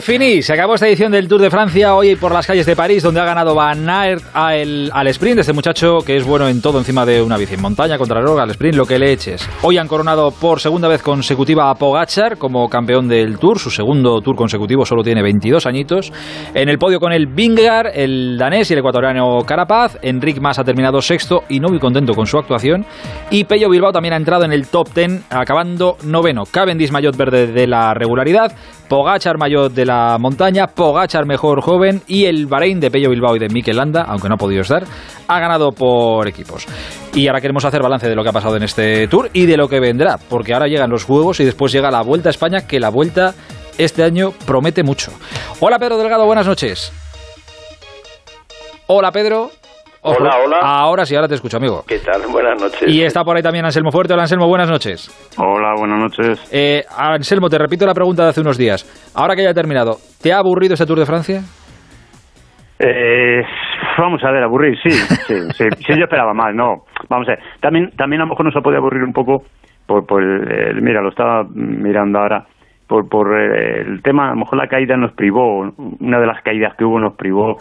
Se acabó esta edición del Tour de Francia hoy por las calles de París, donde ha ganado Van Aert al, al sprint, este muchacho que es bueno en todo encima de una bici, en montaña, contra el al sprint, lo que le eches. Hoy han coronado por segunda vez consecutiva a Pogachar como campeón del Tour, su segundo Tour consecutivo, solo tiene 22 añitos. En el podio con el Vingegaard, el danés y el ecuatoriano Carapaz, Enric Mas ha terminado sexto y no muy contento con su actuación. Y Pello Bilbao también ha entrado en el top 10, acabando noveno. Cavendish Maillot verde de la regularidad, Pogachar Maillot de la montaña, Pogachar mejor joven y el Bahrein de Pello Bilbao y de Mikel Landa, aunque no ha podido estar, ha ganado por equipos. Y ahora queremos hacer balance de lo que ha pasado en este tour y de lo que vendrá, porque ahora llegan los juegos y después llega la Vuelta a España, que la Vuelta este año promete mucho. Hola Pedro Delgado, buenas noches. Hola, Pedro. Hola, hola. Ahora sí, ahora te escucho, amigo. ¿Qué tal? Buenas noches. Y está por ahí también Anselmo Fuerte. Hola, Anselmo, buenas noches. Hola, buenas noches. Eh, Anselmo, te repito la pregunta de hace unos días. Ahora que ya ha terminado, ¿te ha aburrido este Tour de Francia? Eh, vamos a ver, aburrir, sí, sí, sí, sí, yo esperaba más, no. Vamos a ver, también, también a lo mejor nos puede aburrir un poco por, por el, el- mira, lo estaba mirando ahora, por, por eh, el tema, a lo mejor la caída nos privó, una de las caídas que hubo nos privó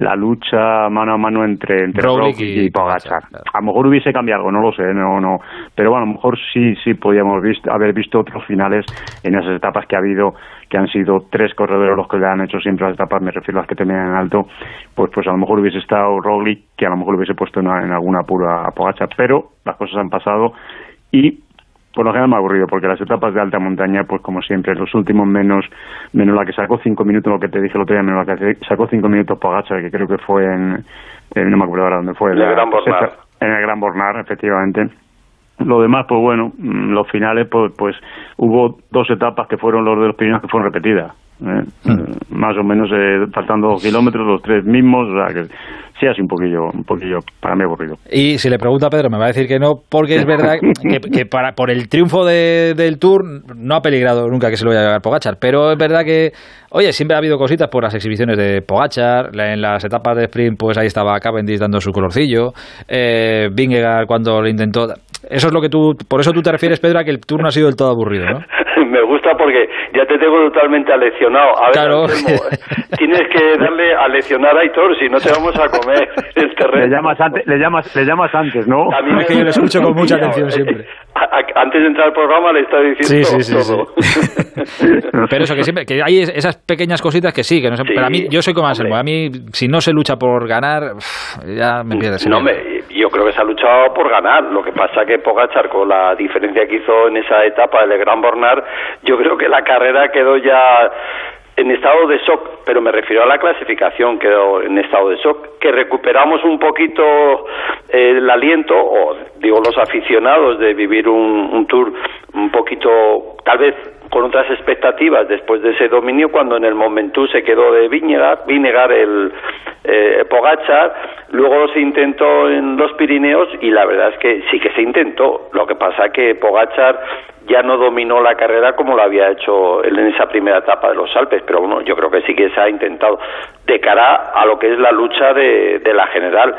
la lucha mano a mano entre, entre y y, Pogacar. A lo mejor hubiese cambiado algo, no lo sé, no, no, pero bueno, a lo mejor sí, sí podíamos visto, haber visto otros finales en esas etapas que ha habido, que han sido tres corredores los que le han hecho siempre las etapas, me refiero a las que tenían en alto, pues pues a lo mejor hubiese estado Roglic, que a lo mejor hubiese puesto en, en alguna apuro a Pogacar, pero las cosas han pasado y por lo general me ha aburrido, porque las etapas de alta montaña, pues como siempre, los últimos menos, menos la que sacó cinco minutos, lo que te dije el otro día, menos la que sacó cinco minutos Pogacar, que creo que fue en, en- no me acuerdo ahora dónde fue. En el la- Gran Bornar. En el Gran Bornar, efectivamente. Lo demás, pues bueno, mm, los finales, pues, pues hubo dos etapas que fueron los de los primeros que fueron repetidas. ¿Eh? Eh, Más o menos eh, faltando dos kilómetros, los tres mismos, o sea que sí, así un poquillo, un poquillo para mí aburrido. Y si le pregunta a Pedro, me va a decir que no, porque es verdad que, que para, por el triunfo de- del Tour no ha peligrado nunca que se lo vaya a llevar Pogachar. Pero es verdad que, oye, siempre ha habido cositas por las exhibiciones de Pogachar. En las etapas de sprint, pues ahí estaba Cavendish dando su colorcillo. Eh, Vingegaard cuando lo intentó. Eso es lo que tú. Por eso tú te refieres, Pedro, a que el Tour no ha sido del todo aburrido, ¿no? Porque ya te tengo totalmente aleccionado. A ver, Claro. Anselmo, tienes que darle a leccionar a Aitor, si no te vamos a comer el terreno. Le llamas antes, le llamas, le llamas antes, ¿no? A mí me- que yo lo escucho con mucha atención siempre. Antes de entrar al programa le estaba diciendo Sí, sí, sí, todo. Pero eso que siempre, que hay es- esas pequeñas cositas que sí, que no sé, pero a mí, yo soy como Anselmo, a mí si no se lucha por ganar, ya me pierdes. No, hombre, yo creo que se ha luchado por ganar. Lo que pasa que Pogachar, con la diferencia que hizo en esa etapa del Gran Bornar, yo creo que la carrera quedó ya en estado de shock, pero me refiero a la clasificación, quedó en estado de shock, que recuperamos un poquito eh, el aliento, o digo los aficionados, de vivir un, un tour un poquito, tal vez con otras expectativas después de ese dominio cuando en el Momentum se quedó de Vinegar, Vinegar el eh, Pogachar, luego se intentó en los Pirineos y la verdad es que sí que se intentó, lo que pasa que Pogachar ya no dominó la carrera como lo había hecho él en esa primera etapa de los Alpes, pero bueno, yo creo que sí que se ha intentado de cara a lo que es la lucha de, de la general,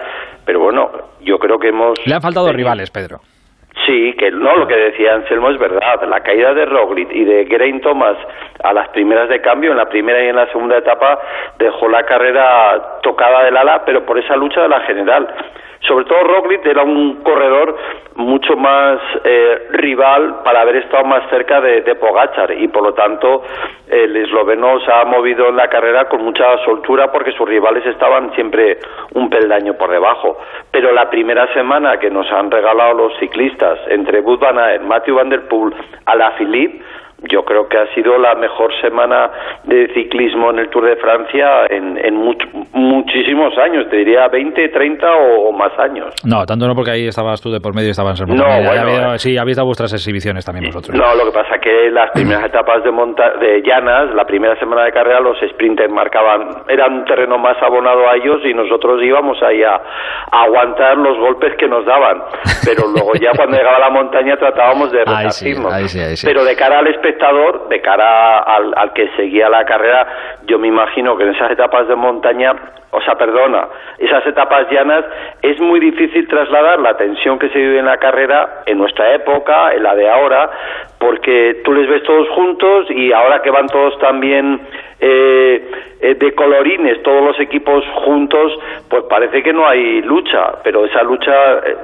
pero bueno, yo creo que hemos Le han faltado rivales, Pedro. Sí, que no, lo que decía Anselmo es verdad. La caída de Roglic y de Geraint Thomas a las primeras de cambio, en la primera y en la segunda etapa, dejó la carrera tocada del ala, pero por esa lucha de la general. Sobre todo Roglic era un corredor mucho más eh, rival para haber estado más cerca de, de Pogachar y por lo tanto el esloveno se ha movido en la carrera con mucha soltura porque sus rivales estaban siempre un peldaño por debajo. Pero la primera semana que nos han regalado los ciclistas entre Wout van Matthew Van Der Poel, Alaphilippe, yo creo que ha sido la mejor semana de ciclismo en el Tour de Francia en, en much- muchísimos años, te diría 20, 30 o, o más años. No, tanto no porque ahí estabas tú de por medio y estaba Anselmo. No, bueno, había- eh. sí, habéis dado vuestras exhibiciones también vosotros. No, lo que pasa que las primeras etapas de, monta de llanas, la primera semana de carrera, los sprinters marcaban, eran un terreno más abonado a ellos y nosotros íbamos ahí a, a aguantar los golpes que nos daban. Pero luego ya cuando llegaba la montaña tratábamos de Ahí sí, sí, sí. Pero de cara al espectador, de cara al, al que seguía la carrera, yo me imagino que en esas etapas de montaña, o sea, perdona, esas etapas llanas, es muy difícil trasladar la tensión que se vive en la carrera en nuestra época, en la de ahora, porque tú les ves todos juntos y ahora que van todos también eh, eh, de colorines, todos los equipos juntos, pues parece que no hay lucha, pero esa lucha eh,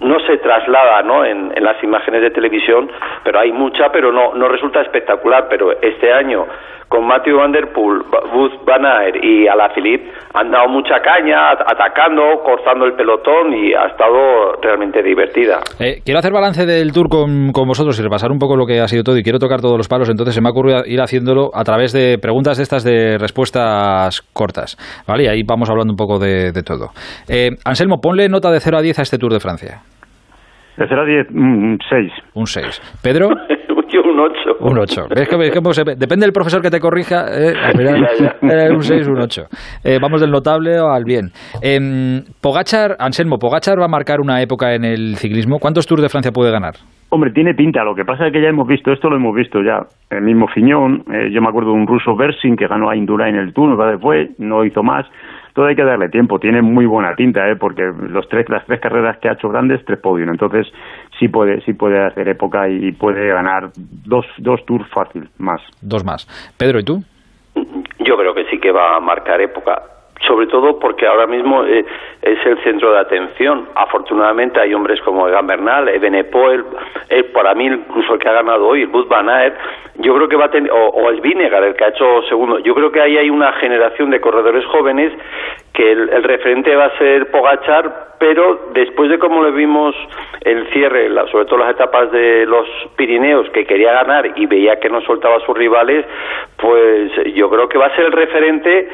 no se traslada ¿no? En, en las imágenes de televisión, pero hay mucha, pero no, no resulta espectacular. Pero este año, con Matthew Van Der Poel, Wout Van Aert y Alaphilippe, han dado mucha caña, at- atacando, cortando el pelotón y ha estado realmente divertida. Eh, quiero hacer balance del tour con, con vosotros y repasar un poco lo que ha sido todo y quiero tocar todos los palos, entonces se me ha ocurrido ir haciéndolo a través de preguntas de estas de respuestas cortas, ¿vale? Y ahí vamos hablando un poco de, de todo. Eh, Anselmo, ponle nota de 0 a 10 a este Tour de Francia. De 0 a 10, un 6. Un 6. ¿Pedro? Un un 8. Un 8. ¿Ves que, ves cómo se ve? Depende del profesor que te corrija. eh, Ya, ya. era un 6 un 8. Eh, vamos del notable al bien. Em, Pogachar, Anselmo, Pogachar va a marcar una época en el ciclismo. ¿Cuántos Tours de Francia puede ganar? Hombre, tiene pinta. Lo que pasa es que ya hemos visto esto, lo hemos visto ya. El mismo Fiñón, eh, yo me acuerdo de un ruso Bersin que ganó a Indurain el Tour, fue, no hizo más. Todo hay que darle tiempo. Tiene muy buena tinta, ¿eh? porque los tres, las tres carreras que ha hecho grandes, tres podios. Entonces sí puede, sí puede hacer época y puede ganar dos, dos Tours fácil, más. Dos más. Pedro, ¿y tú? Yo creo que sí que va a marcar época. Sobre todo porque ahora mismo eh, es el centro de atención. Afortunadamente hay hombres como Egan Bernal, Ebenepoel, el, para mí incluso el que ha ganado hoy, el Bud Van Aert, yo creo que va a tener, o, o el Vinegar, el que ha hecho segundo. Yo creo que ahí hay una generación de corredores jóvenes que el, el referente va a ser Pogachar, pero después de cómo le vimos el cierre, la- sobre todo las etapas de los Pirineos, que quería ganar y veía que no soltaba a sus rivales, pues yo creo que va a ser el referente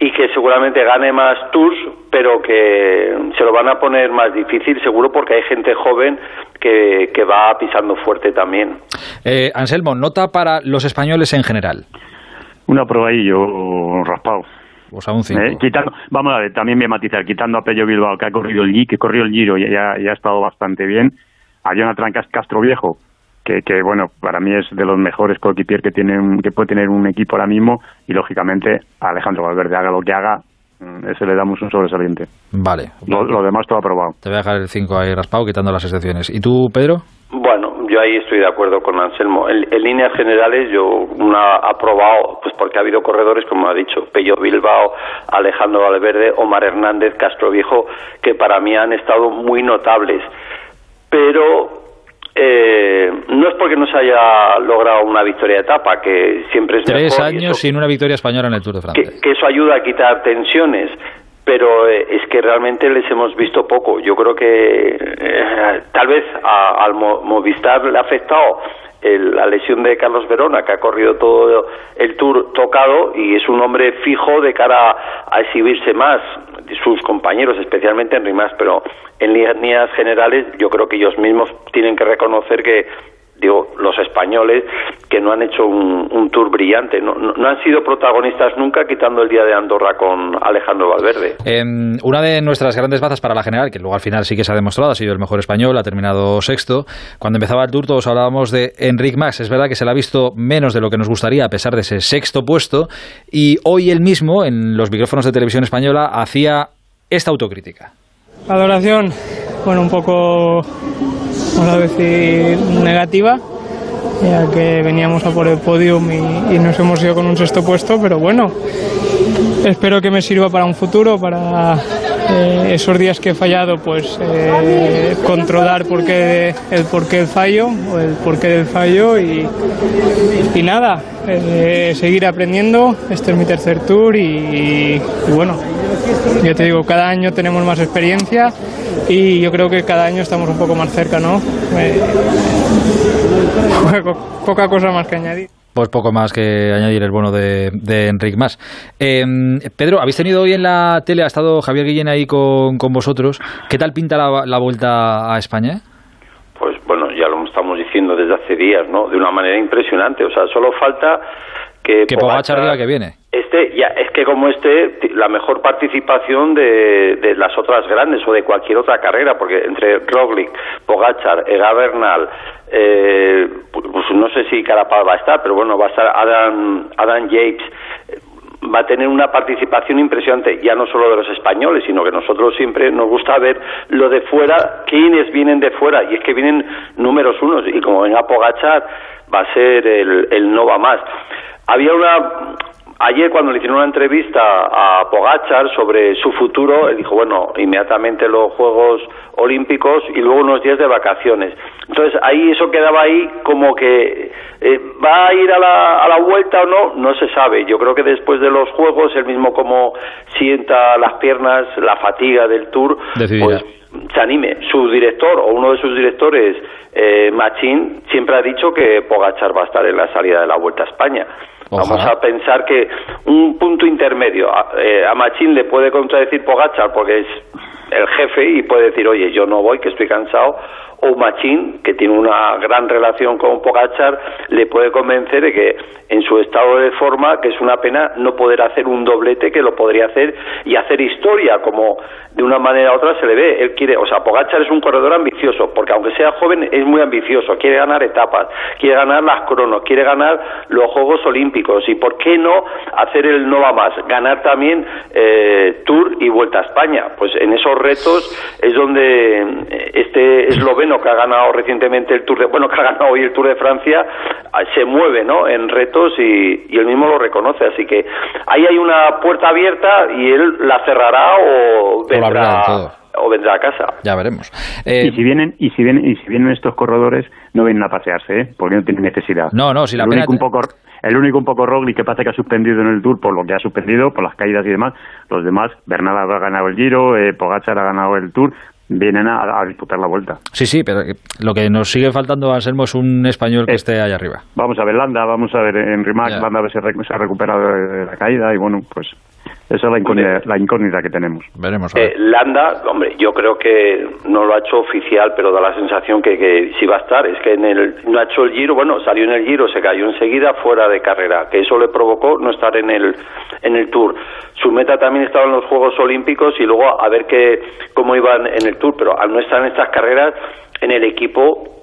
y que seguramente gane más tours, pero que se lo van a poner más difícil, seguro, porque hay gente joven que, que va pisando fuerte también. Eh, Anselmo, nota para los españoles en general. Una prueba ahí, yo raspado. Pues a un 5. Eh, quitando, vamos a ver, también voy a matizar, quitando a Pello Bilbao, que ha corrido el Giro, que corrió el Giro y ya, ya ha estado bastante bien, a Jonathan Cas- Castro Viejo, que, que bueno, para mí es de los mejores coequipier que tiene que puede tener un equipo ahora mismo, y lógicamente a Alejandro Valverde, haga lo que haga, mm, ese le damos un sobresaliente. Vale. Lo, lo demás todo aprobado. Te voy a dejar el 5 ahí raspado, quitando las excepciones. ¿Y tú, Pedro? Bueno, yo ahí estoy de acuerdo con Anselmo. En, en líneas generales, yo una aprobado, pues porque ha habido corredores, como ha dicho, Pello Bilbao, Alejandro Valverde, Omar Hernández, Castro Viejo, que para mí han estado muy notables. Pero eh, no es porque no se haya logrado una victoria de etapa, que siempre es Tres mejor años eso- sin una victoria española en el Tour de Francia. que, que eso ayuda a quitar tensiones, pero eh, es que realmente les hemos visto poco. Yo creo que eh, tal vez a- al Mo- Movistar le ha afectado el- la lesión de Carlos Verona, que ha corrido todo el tour tocado y es un hombre fijo de cara a exhibirse más sus compañeros, especialmente en Rimas, pero en líneas generales yo creo que ellos mismos tienen que reconocer que digo, los españoles que no han hecho un, un tour brillante, no, no, no han sido protagonistas nunca, quitando el día de Andorra con Alejandro Valverde. Em, una de nuestras grandes bazas para la general, que luego al final sí que se ha demostrado, ha sido el mejor español, ha terminado sexto. Cuando empezaba el Tour todos hablábamos de Enric Mas. Es verdad que se le ha visto menos de lo que nos gustaría a pesar de ese sexto puesto. Y hoy él mismo, en los micrófonos de televisión española, hacía esta autocrítica. Valoración, bueno, un poco, vamos a decir, negativa, ya que veníamos a por el podium y, y nos hemos ido con un sexto puesto, pero bueno, espero que me sirva para un futuro, para eh, esos días que he fallado, pues eh, controlar por qué, el porqué del fallo, o el porqué del fallo y, y nada, eh, seguir aprendiendo. Este es mi tercer tour y, bueno, yo te digo, cada año tenemos más experiencia y yo creo que cada año estamos un poco más cerca, ¿no? Eh, poca cosa más que añadir. Pues poco más que añadir el bono de, de Enric Mas. Em, Pedro, habéis tenido hoy en la tele, ha estado Javier Guillén ahí con, con vosotros. ¿Qué tal pinta la, la vuelta a España? Pues bueno, ya lo estamos diciendo desde hace días, ¿no? De una manera impresionante. O sea, solo falta que, Que Pogacar diga que viene. Este, ya, es que como este, la mejor participación de, de las otras grandes o de cualquier otra carrera, porque entre Roglic, Pogachar, Ega Bernal, eh, pues no sé si Carapaz va a estar, pero bueno, va a estar Adam, Adam Yates, eh, va a tener una participación impresionante, ya no solo de los españoles, sino que nosotros siempre nos gusta ver lo de fuera, quiénes vienen de fuera, y es que vienen números unos, y como venga Pogachar, va a ser el, el no va más. Había una, Ayer cuando le hicieron una entrevista a Pogachar sobre su futuro, él dijo, bueno, inmediatamente los Juegos Olímpicos y luego unos días de vacaciones. Entonces ahí eso quedaba ahí como que eh, va a ir a la, a la vuelta o no, no se sabe. Yo creo que después de los Juegos, él mismo como sienta las piernas, la fatiga del Tour, Decidirá. pues se anime. Su director o uno de sus directores, eh, Machín, siempre ha dicho que Pogachar va a estar en la salida de la Vuelta a España. Vamos a pensar que un punto intermedio a, eh, a Machín le puede contradecir Pogachar porque es el jefe y puede decir, oye, yo no voy, que estoy cansado, o Machín, que tiene una gran relación con Pogachar, le puede convencer de que en su estado de forma, que es una pena no poder hacer un doblete que lo podría hacer y hacer historia, como de una manera u otra se le ve. Él quiere, o sea, Pogachar es un corredor ambicioso, porque aunque sea joven es muy ambicioso, quiere ganar etapas, quiere ganar las cronos, quiere ganar los Juegos Olímpicos y por qué no hacer el no va más, ganar también eh, Tour y Vuelta a España. Pues en esos retos es donde eh, este esloveno que ha ganado recientemente el Tour de, bueno, que ha ganado hoy el Tour de Francia, ah, se mueve, ¿no? En retos y, y él mismo lo reconoce. Así que ahí hay una puerta abierta y él la cerrará o vendrá, o vendrá a casa. Ya veremos. y si vienen y si vienen y si vienen estos corredores no vienen a pasearse, ¿eh? porque no tienen necesidad. No, no, si la el pena único un poco el único un poco Roglic que pasa que ha suspendido en el Tour por lo que ha suspendido, por las caídas y demás. Los demás, Bernal ha ganado el Giro, eh, Pogacar ha ganado el Tour, vienen a, a disputar la vuelta. Sí, sí, pero eh, lo que nos sigue faltando a Anselmo es un español que esté allá arriba. Vamos a ver Landa, vamos a ver en Rimac, Ya. Landa a ver si re- se ha recuperado de la caída y bueno, pues esa es la incógnita, la incógnita que tenemos. Veremos. Eh, Landa, hombre, yo creo que no lo ha hecho oficial, pero da la sensación que, que sí va a estar. Es que en el, no ha hecho el giro, bueno, salió en el giro, se cayó enseguida fuera de carrera, que eso le provocó no estar en el, en el Tour. Su meta también estaba en los Juegos Olímpicos y luego a ver qué, cómo iban en el Tour, pero al no estar en estas carreras, en el equipo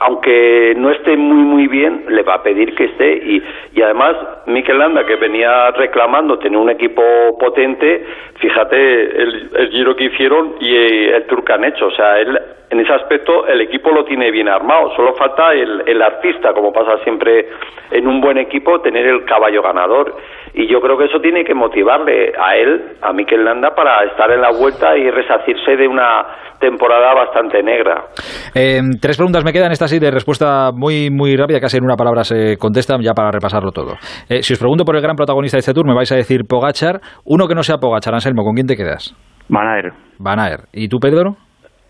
aunque no esté muy muy bien, le va a pedir que esté. Y, y además Mikel Landa que venía reclamando tener un equipo potente, fíjate el, el giro que hicieron y eh, el tour que han hecho, o sea, él en ese aspecto el equipo lo tiene bien armado, solo falta el, el artista, como pasa siempre en un buen equipo, tener el caballo ganador y yo creo que eso tiene que motivarle a él, a Mikel Landa, para estar en la vuelta y resacirse de una temporada bastante negra. Eh, tres preguntas me quedan, esta sí de respuesta muy muy rápida, casi en una palabra se contestan, ya para repasarlo todo. Eh, si os pregunto por el gran protagonista de este tour, me vais a decir Pogachar. Uno que no sea Pogachar, Anselmo, ¿con quién te quedas? Van Aert. Van Aert. ¿Y tú, Pedro?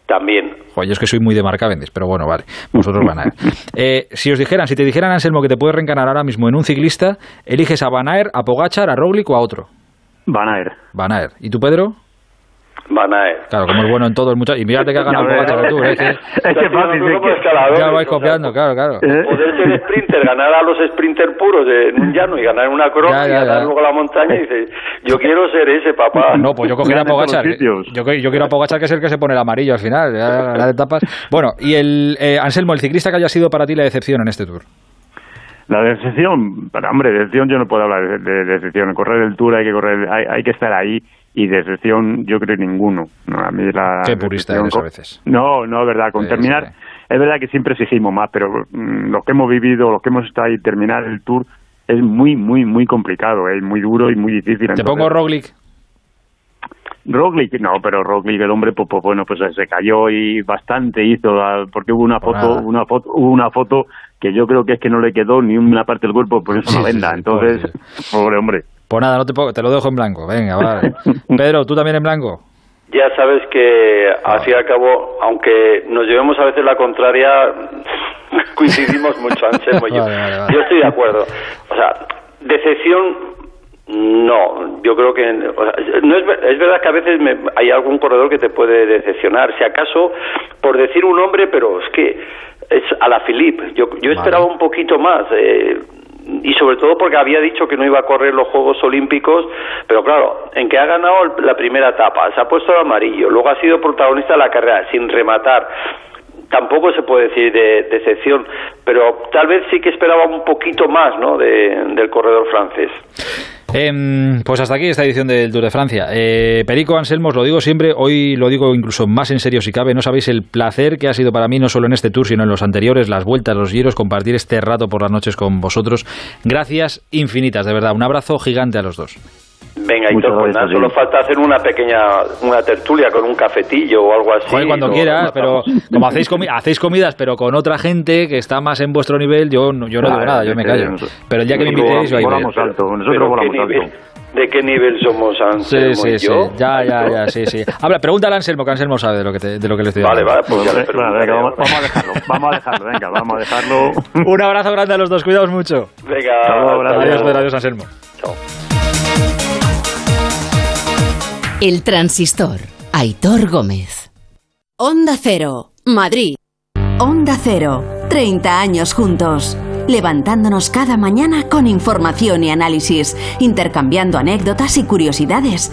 También. Joder, yo es que soy muy de Marc Cavendish, pero bueno, vale. Vosotros Van Aert. Eh, si os dijeran, si te dijeran, Anselmo, que te puedes reencarnar ahora mismo en un ciclista, eliges a Van Aert, a Pogachar, a Roglic o a otro. Van Aert. Van Aert. ¿Y tú, Pedro? Van Aert. Claro, como es bueno en todo el muchacho. Y mírate que ha ganado el Tour, ¿eh? Que- Es que fácil, es que- Ya lo vais copiando, claro, claro. Poder ser sprinter, ganar a los sprinter puros en un llano y ganar una crona Ya, y ganar luego la montaña y dices, yo quiero ser ese papá. No, pues yo cogería a Pogachar. Yo, yo quiero a Pogachar, que es el que se pone el amarillo al final, ganar etapas. Bueno, y el eh, Anselmo, el ciclista que haya sido para ti la decepción en este Tour. La decepción, pero, hombre, decepción yo no puedo hablar de, de decepción. Correr el Tour hay que correr, hay, hay que estar ahí y decepción yo creo ninguno. No, a mí la Qué purista eres a con- veces. No, no, es verdad. Con Sí, terminar, es verdad que siempre exigimos más, pero mm, los que hemos vivido, los que hemos estado ahí, terminar el Tour es muy, muy, muy complicado, es muy duro y muy difícil. Te Entonces, pongo Roglic. Roglic, no, pero Roglic, el hombre, pues, pues, bueno, pues se cayó y bastante hizo, ah, porque hubo una Por foto, nada. una foto, hubo una foto que yo creo que es que no le quedó ni una parte del cuerpo, por eso Sí, una venda. Entonces, pobre hombre. Pues nada, no te, pongo- te lo dejo en blanco. Venga, vale. Pedro, ¿tú también en blanco? Ya sabes que al fin y al cabo, aunque nos llevemos a veces la contraria, coincidimos mucho, Anselmo y yo. Vale, vale, vale. Yo estoy de acuerdo. O sea, decepción, no. Yo creo que o sea, no es, es verdad que a veces me- hay algún corredor que te puede decepcionar. Si acaso, por decir un nombre, pero es que es a la Philippe. Yo, yo esperaba un poquito más. eh, y sobre todo porque había dicho que no iba a correr los Juegos Olímpicos, pero claro, en que ha ganado la primera etapa, se ha puesto el amarillo, luego ha sido protagonista de la carrera sin rematar. Tampoco se puede decir de decepción, pero tal vez sí que esperaba un poquito más, ¿no? de- del corredor francés. Em, pues hasta aquí esta edición del Tour de Francia. Eh, Perico Anselmo, os lo digo siempre, hoy lo digo incluso más en serio si cabe, no sabéis el placer que ha sido para mí, no solo en este Tour, sino en los anteriores, las vueltas, los giros, compartir este rato por las noches con vosotros. Gracias infinitas, de verdad. Un abrazo gigante a los dos. Venga, Muchas Hitor, pues nada, solo sí. falta hacer una pequeña una tertulia con un cafetillo o algo así. Joder, cuando quieras, pero como hacéis, comi- hacéis comidas, pero con otra gente que está más en vuestro nivel, yo no, yo no digo nada, yo me sí, callo. Pero el día que me invitéis, yo ahí volamos alto, nosotros volamos ¿qué nivel- alto. ¿De qué nivel somos, Sí, Anselmo sí, y sí. yo? Ya, ya, ya, sí, sí. Habla, pregúntale a Anselmo, que Anselmo sabe de lo que, te- de lo que le estoy Vale, hablando. vale, pues ya le Vale, venga, vamos, vamos a dejarlo, vamos a dejarlo, venga, vamos a dejarlo. Un abrazo grande a los dos, cuidaos mucho. Venga, gracias. Adiós. Pedro, adiós, Anselmo. Chao. El transistor. Aitor Gómez. Onda Cero, Madrid. Onda Cero, 30 años juntos. Levantándonos cada mañana con información y análisis, intercambiando anécdotas y curiosidades,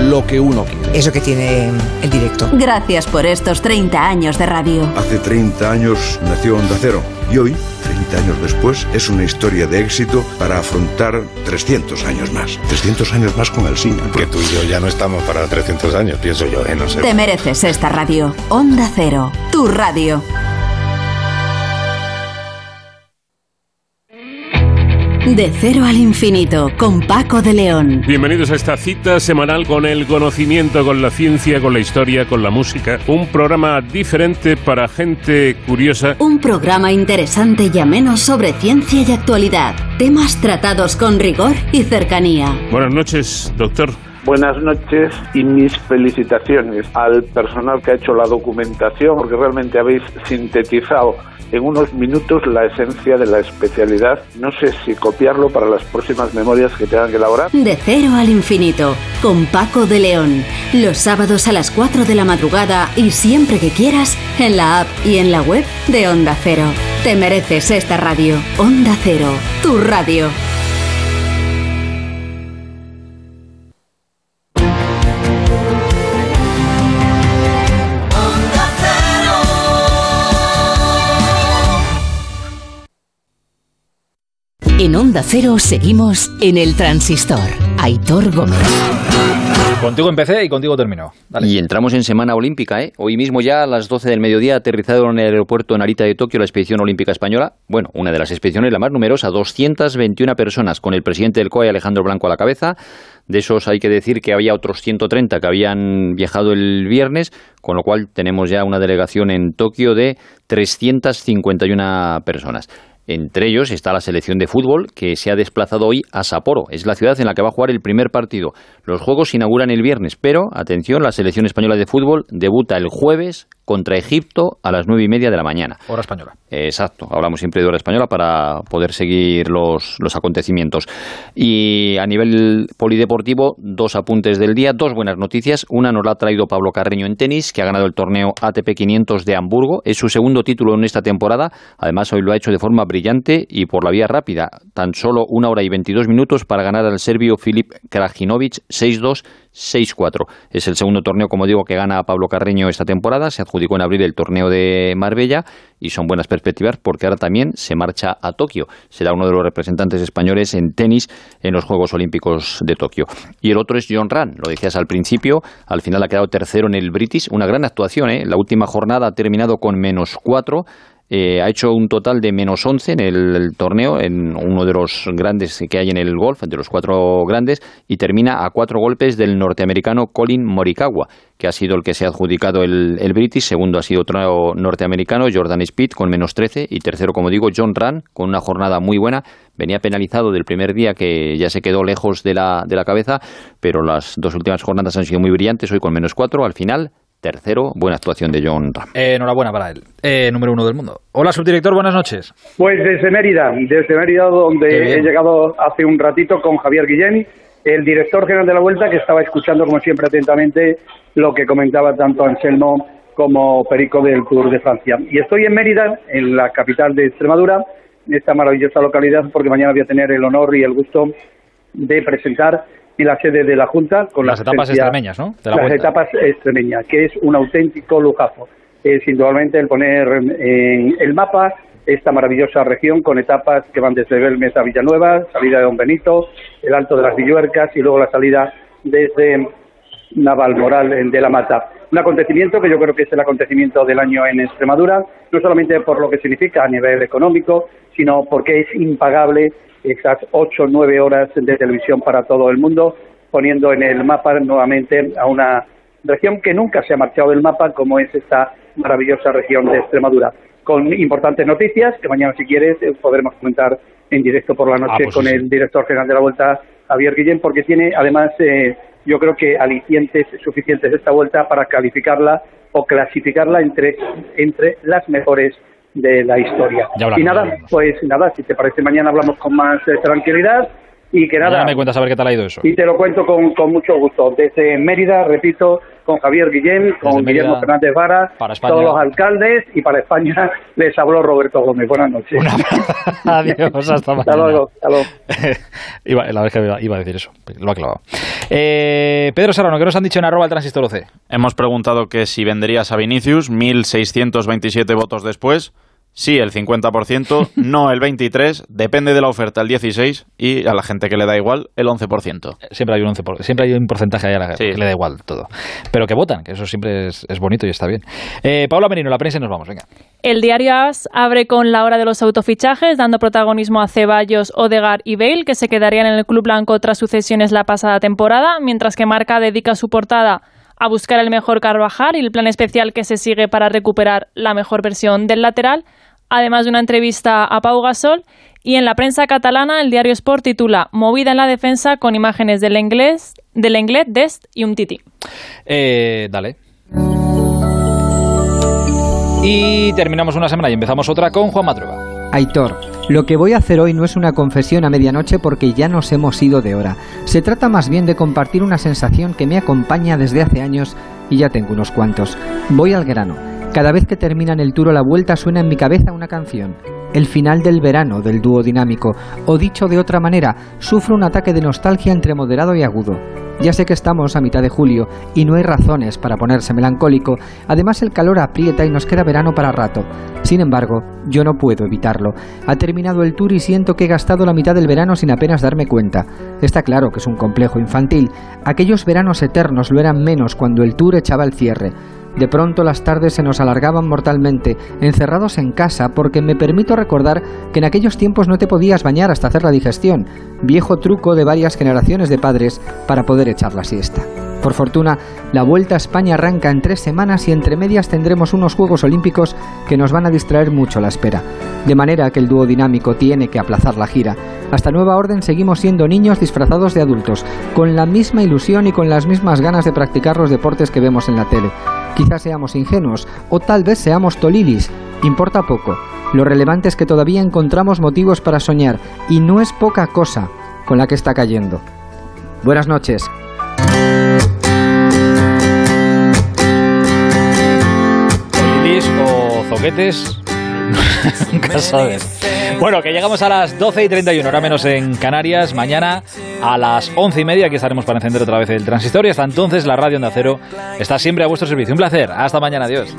lo que uno quiere. Eso que tiene el directo. Gracias por estos 30 años de radio. Hace 30 años nació Onda Cero y hoy, 30 años después, es una historia de éxito para afrontar 300 años más. 300 años más con el cine. Que tú y yo ya no estamos para 300 años, pienso yo, ¿eh? No sé. Te mereces esta radio. Onda Cero, tu radio. De cero al infinito, con Paco de León. Bienvenidos a esta cita semanal con el conocimiento, con la ciencia, con la historia, con la música. Un programa diferente para gente curiosa. Un programa interesante y ameno sobre ciencia y actualidad. Temas tratados con rigor y cercanía. Buenas noches, doctor. Buenas noches y mis felicitaciones al personal que ha hecho la documentación, porque realmente habéis sintetizado en unos minutos la esencia de la especialidad. No sé si copiarlo para las próximas memorias que tengan que elaborar. De cero al infinito, con Paco de León. Los sábados a las 4 de la madrugada y siempre que quieras, en la app y en la web de Onda Cero. Te mereces esta radio. Onda Cero, tu radio. En Onda Cero seguimos en el transistor. Aitor Gómez. Contigo empecé y contigo terminó. Y entramos en semana olímpica, ¿eh? Hoy mismo ya a las 12 del mediodía aterrizado en el aeropuerto Narita de Tokio la expedición olímpica española. Bueno, una de las expediciones la más numerosa, 221 personas, con el presidente del COE Alejandro Blanco a la cabeza. De esos hay que decir que había otros 130 que habían viajado el viernes, con lo cual tenemos ya una delegación en Tokio de 351 personas. Entre ellos está la selección de fútbol que se ha desplazado hoy a Sapporo. Es la ciudad en la que va a jugar el primer partido. Los juegos se inauguran el viernes, pero atención, la selección española de fútbol debuta el jueves contra Egipto a las nueve y media de la mañana. Hora española. Exacto, hablamos siempre de hora española para poder seguir los, los acontecimientos. Y a nivel polideportivo, dos apuntes del día, dos buenas noticias. Una nos la ha traído Pablo Carreño en tenis, que ha ganado el torneo ATP 500 de Hamburgo. Es su segundo título en esta temporada. Además, hoy lo ha hecho de forma brillante y por la vía rápida. Tan solo una hora y 22 minutos para ganar al serbio Filip Krajinovic 6-2. 6-4. Es el segundo torneo, como digo, que gana Pablo Carreño esta temporada. Se adjudicó en abril el torneo de Marbella y son buenas perspectivas porque ahora también se marcha a Tokio. Será uno de los representantes españoles en tenis en los Juegos Olímpicos de Tokio. Y el otro es John Ran, lo decías al principio, al final ha quedado tercero en el British. Una gran actuación, ¿eh? La última jornada ha terminado con menos 4. Eh, ha hecho un total de menos 11 en el, torneo, en uno de los grandes que hay en el golf, de los cuatro grandes, y termina a cuatro golpes del norteamericano Colin Morikawa, que ha sido el que se ha adjudicado el, el British. Segundo ha sido otro norteamericano, Jordan Speed, con menos 13. Y tercero, como digo, John Ran, con una jornada muy buena. Venía penalizado del primer día, que ya se quedó lejos de la, de la cabeza, pero las dos últimas jornadas han sido muy brillantes. Hoy con menos 4, al final Tercero, buena actuación de John Ram. Eh, enhorabuena para él. Eh, número uno del mundo. Hola, subdirector, buenas noches. Pues desde Mérida, desde Mérida, donde he llegado hace un ratito con Javier Guillén, el director general de la Vuelta, que estaba escuchando, como siempre, atentamente lo que comentaba tanto Anselmo como Perico del Tour de Francia. Y estoy en Mérida, en la capital de Extremadura, en esta maravillosa localidad, porque mañana voy a tener el honor y el gusto de presentar en la sede de la Junta con las etapas extremeñas, ¿no? las vuelta. etapas extremeñas, que es un auténtico lujazo. Es indudablemente el poner en el mapa esta maravillosa región con etapas que van desde Belmes a Villanueva, salida de Don Benito, el Alto de las Villuercas y luego la salida desde Navalmoral de la Mata. Un acontecimiento que yo creo que es el acontecimiento del año en Extremadura, no solamente por lo que significa a nivel económico, sino porque es impagable esas ocho o nueve horas de televisión para todo el mundo, poniendo en el mapa nuevamente a una región que nunca se ha marchado del mapa, como es esta maravillosa región de Extremadura. con importantes noticias que mañana, si quieres, eh, podremos comentar en directo por la noche Ah, pues con sí, el director general de la Vuelta, Javier Guillén, porque tiene además, eh, yo creo que alicientes suficientes esta Vuelta para calificarla o clasificarla entre, entre las mejores de la historia. Y nada, pues nada, si te parece, mañana hablamos con más eh, tranquilidad y que nada. Mañana me cuentas a ver qué tal ha ido eso. Y te lo cuento con, con mucho gusto. Desde Mérida, repito, con Javier Guillén, con Mérida, Guillermo Fernández Vara, para España. todos los alcaldes y para España les habló Roberto Gómez. Buenas noches. Adiós, hasta mañana. Hasta luego. Hasta luego. iba, la vez que iba, iba a decir eso, lo ha clavado. Eh, Pedro Serrano, ¿qué nos han dicho en arroba el transistor OC? Hemos preguntado que si venderías a Vinicius, 1.627 votos después. Sí, el 50%, no el 23%, depende de la oferta el 16% y a la gente que le da igual el 11%. Siempre hay un 11%, por- siempre hay un porcentaje ahí a la gente que le da igual todo. Pero que votan, que eso siempre es, es bonito y está bien. Eh, Paula Merino, la prensa y nos vamos, venga. El diario AS abre con la hora de los autofichajes, dando protagonismo a Ceballos, Odegar y Bale, que se quedarían en el club blanco tras sus cesiones la pasada temporada, mientras que Marca dedica su portada a buscar el mejor Carvajal y el plan especial que se sigue para recuperar la mejor versión del lateral, además de una entrevista a Pau Gasol. Y en la prensa catalana, el diario Sport titula Movida en la defensa con imágenes del inglés, del inglés Dest y un Titi. Eh, dale. Y terminamos una semana y empezamos otra con Juan Matrueva. Aitor, lo que voy a hacer hoy no es una confesión a medianoche porque ya nos hemos ido de hora. Se trata más bien de compartir una sensación que me acompaña desde hace años y ya tengo unos cuantos. Voy al grano. Cada vez que terminan el tour la vuelta suena en mi cabeza una canción. El final del verano del dúo dinámico, o dicho de otra manera, sufro un ataque de nostalgia entre moderado y agudo. Ya sé que estamos a mitad de julio y no hay razones para ponerse melancólico, además el calor aprieta y nos queda verano para rato. Sin embargo, yo no puedo evitarlo. Ha terminado el tour y siento que he gastado la mitad del verano sin apenas darme cuenta. Está claro que es un complejo infantil. Aquellos veranos eternos lo eran menos cuando el tour echaba el cierre. De pronto las tardes se nos alargaban mortalmente, encerrados en casa, porque me permito recordar que en aquellos tiempos no te podías bañar hasta hacer la digestión, viejo truco de varias generaciones de padres para poder echar la siesta. Por fortuna, la Vuelta a España arranca en tres semanas y entre medias tendremos unos Juegos Olímpicos que nos van a distraer mucho la espera. De manera que el dúo dinámico tiene que aplazar la gira. Hasta nueva orden seguimos siendo niños disfrazados de adultos, con la misma ilusión y con las mismas ganas de practicar los deportes que vemos en la tele. Quizás seamos ingenuos, o tal vez seamos tolilis, importa poco. Lo relevante es que todavía encontramos motivos para soñar, y no es poca cosa con la que está cayendo. Buenas noches. Zoquetes. Nunca sabes. Bueno, que llegamos a las 12 y 31, hora menos en Canarias. Mañana a las 11 y media aquí estaremos para encender otra vez el transistor. Y hasta entonces la radio Onda Cero está siempre a vuestro servicio. Un placer. Hasta mañana. Adiós.